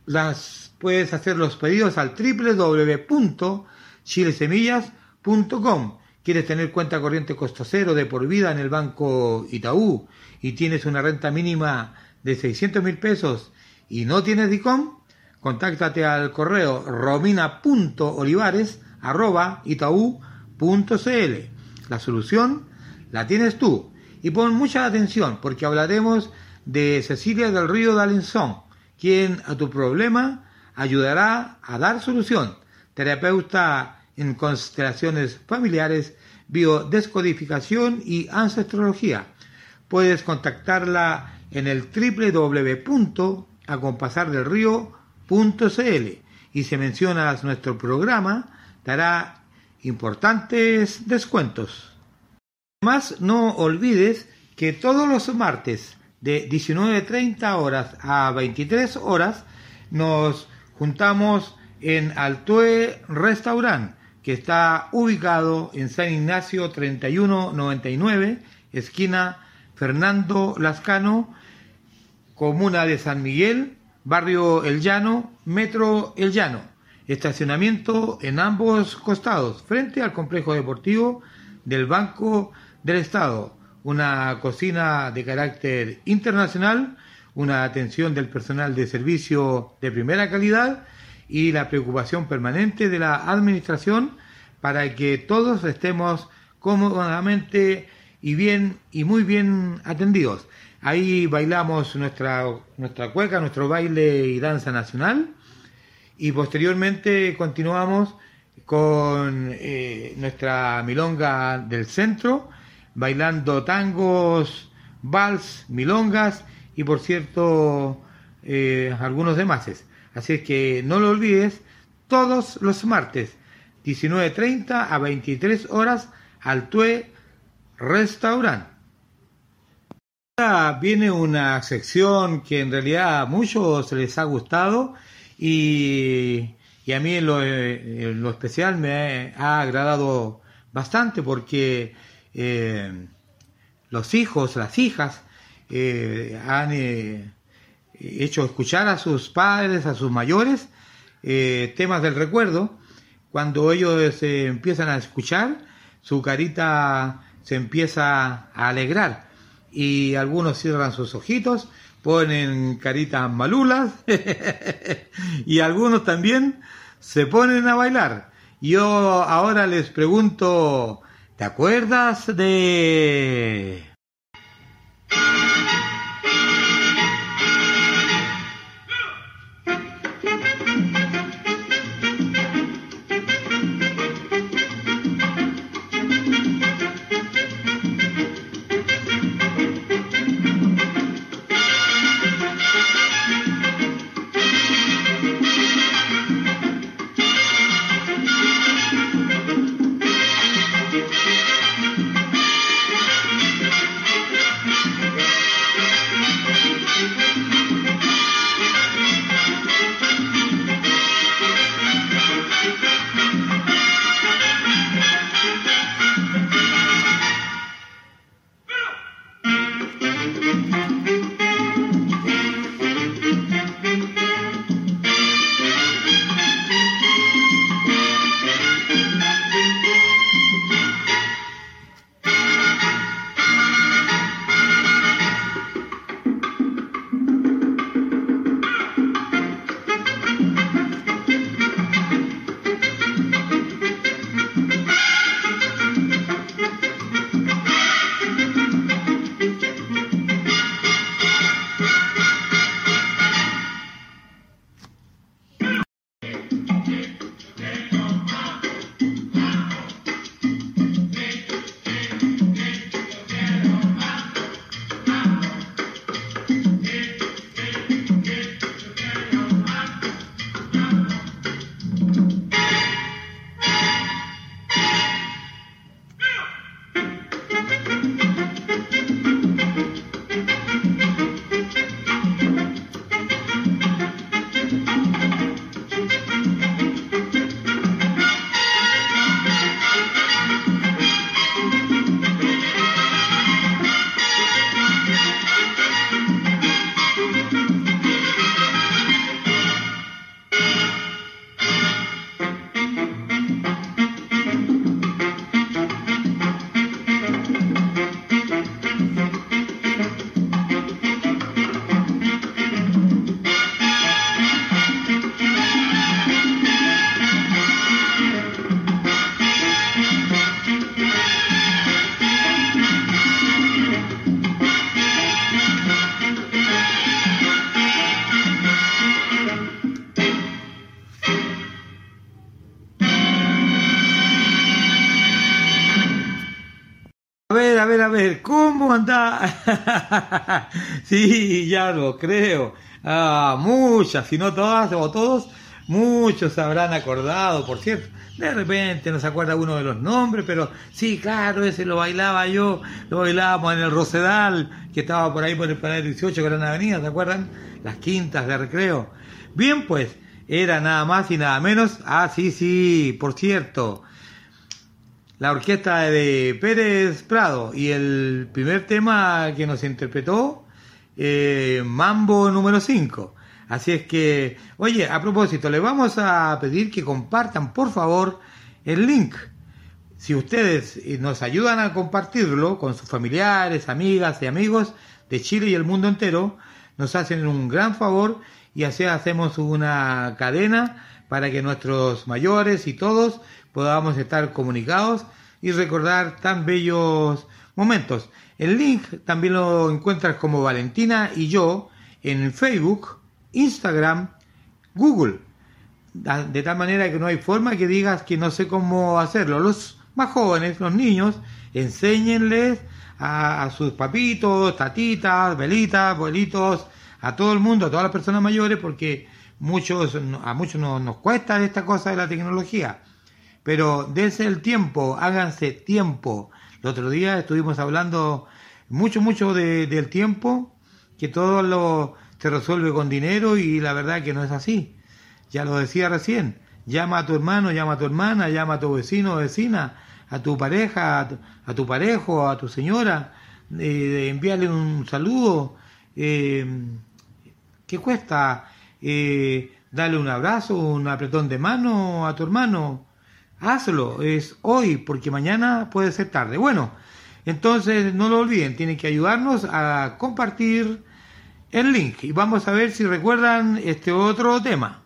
Las puedes hacer los pedidos al www.chilesemillas.com. ¿Quieres tener cuenta corriente costo cero de por vida en el banco Itaú y tienes una renta mínima de 600 mil pesos y no tienes DICOM? Contáctate al correo romina.olivares.itaú.cl. La solución la tienes tú. Y pon mucha atención porque hablaremos de Cecilia del Río de Alençon, quien a tu problema ayudará a dar solución. Terapeuta en constelaciones familiares, biodescodificación y ancestrología. Puedes contactarla en el y si mencionas nuestro programa, dará importantes descuentos. Además, no olvides que todos los martes de 19.30 horas a 23 horas nos juntamos en Altue Restaurant, que está ubicado en San Ignacio 3199, esquina Fernando Lascano, comuna de San Miguel, barrio El Llano, metro El Llano. Estacionamiento en ambos costados, frente al complejo deportivo del Banco del Estado. Una cocina de carácter internacional, una atención del personal de servicio de primera calidad y la preocupación permanente de la administración para que todos estemos cómodamente y bien y muy bien atendidos. Ahí bailamos nuestra, nuestra cueca, nuestro baile y danza nacional y posteriormente continuamos con eh, nuestra milonga del centro, bailando tangos, vals, milongas y por cierto eh, algunos demás. Así es que no lo olvides, todos los martes, 19.30 a 23 horas, al Tue Restaurant. Ahora viene una sección que en realidad a muchos les ha gustado y, a mí en lo, especial me ha agradado bastante porque eh, los hijos, las hijas, eh, han eh, hecho escuchar a sus padres, a sus mayores, temas del recuerdo. Cuando ellos empiezan a escuchar, su carita se empieza a alegrar y algunos cierran sus ojitos, ponen caritas malulas [LAUGHS] y algunos también se ponen a bailar. Yo ahora les pregunto, ¿te acuerdas de... [LAUGHS] sí, ya lo creo. Ah, muchas, si no todas o todos, muchos habrán acordado, por cierto. De repente no se acuerda uno de los nombres, pero sí, claro, ese lo bailaba yo, lo bailábamos en el Rosedal, que estaba por ahí por el Panel 18, Gran Avenida, ¿se acuerdan? Las quintas de recreo. Bien, pues, era nada más y nada menos. Ah, sí, sí, por cierto la orquesta de Pérez Prado y el primer tema que nos interpretó, eh, Mambo número 5. Así es que, oye, a propósito, le vamos a pedir que compartan, por favor, el link. Si ustedes nos ayudan a compartirlo con sus familiares, amigas y amigos de Chile y el mundo entero, nos hacen un gran favor y así hacemos una cadena para que nuestros mayores y todos podamos estar comunicados y recordar tan bellos momentos. El link también lo encuentras como Valentina y yo en Facebook, Instagram, Google. De tal manera que no hay forma que digas que no sé cómo hacerlo. Los más jóvenes, los niños, enséñenles a, sus papitos, tatitas, velitas, abuelitos, a todo el mundo, a todas las personas mayores, porque muchos, a muchos nos, nos cuesta esta cosa de la tecnología pero dense el tiempo, háganse tiempo. El otro día estuvimos hablando mucho, mucho de, del tiempo, que todo lo se resuelve con dinero y la verdad que no es así. Ya lo decía recién, llama a tu hermano, llama a tu hermana, llama a tu vecino o vecina, a tu pareja, a tu, a tu parejo, a tu señora, eh, enviarle un saludo, eh, ¿qué cuesta? Eh, darle un abrazo, un apretón de mano a tu hermano. Hazlo, es hoy, porque mañana puede ser tarde. Bueno, entonces no lo olviden, tienen que ayudarnos a compartir el link y vamos a ver si recuerdan este otro tema.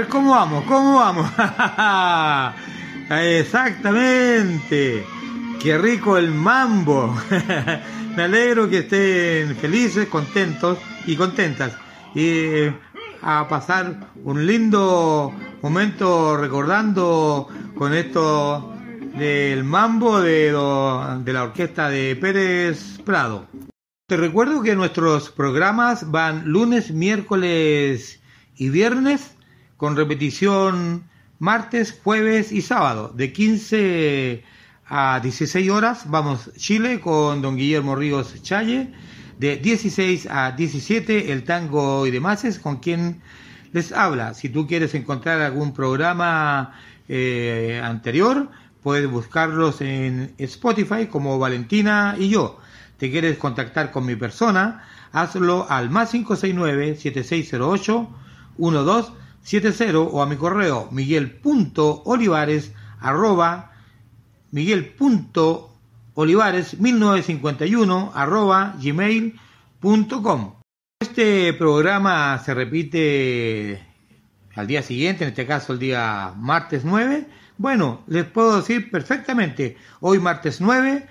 Ver, ¿cómo vamos? ¿Cómo vamos? [LAUGHS] Exactamente. Qué rico el mambo. [LAUGHS] Me alegro que estén felices, contentos y contentas. Y a pasar un lindo momento recordando con esto del mambo de, lo- de la orquesta de Pérez Prado. Te recuerdo que nuestros programas van lunes, miércoles y viernes con repetición martes, jueves y sábado de 15 a 16 horas. Vamos Chile con don Guillermo Ríos Challe. De 16 a 17 el tango y demás es con quien les habla. Si tú quieres encontrar algún programa eh, anterior, puedes buscarlos en Spotify como Valentina y yo. Te quieres contactar con mi persona, hazlo al más 569-7608-1270 o a mi correo miguel.olivares arroba miguel.olivares 1951 arroba gmail.com Este programa se repite al día siguiente, en este caso el día martes 9. Bueno, les puedo decir perfectamente, hoy martes 9,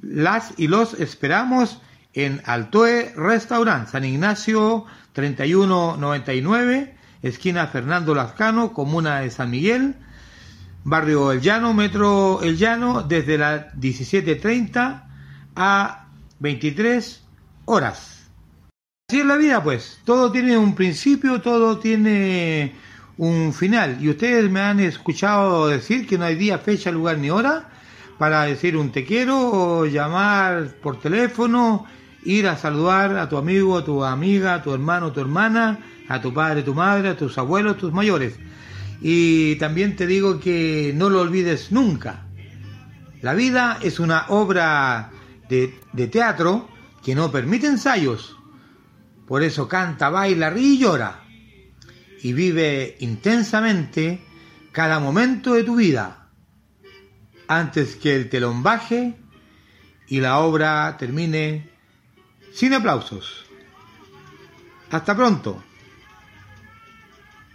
las y los esperamos en Altoe Restaurant, San Ignacio 3199, esquina Fernando Lascano, comuna de San Miguel, barrio El Llano, metro El Llano, desde las 17.30 a 23 horas. Así es la vida, pues. Todo tiene un principio, todo tiene un final. Y ustedes me han escuchado decir que no hay día, fecha, lugar ni hora para decir un te quiero o llamar por teléfono, ir a saludar a tu amigo, a tu amiga, a tu hermano, a tu hermana, a tu padre, tu madre, a tus abuelos, tus mayores. Y también te digo que no lo olvides nunca. La vida es una obra de, de teatro que no permite ensayos. Por eso canta, baila, ríe y llora. Y vive intensamente cada momento de tu vida antes que el telón baje y la obra termine sin aplausos. Hasta pronto.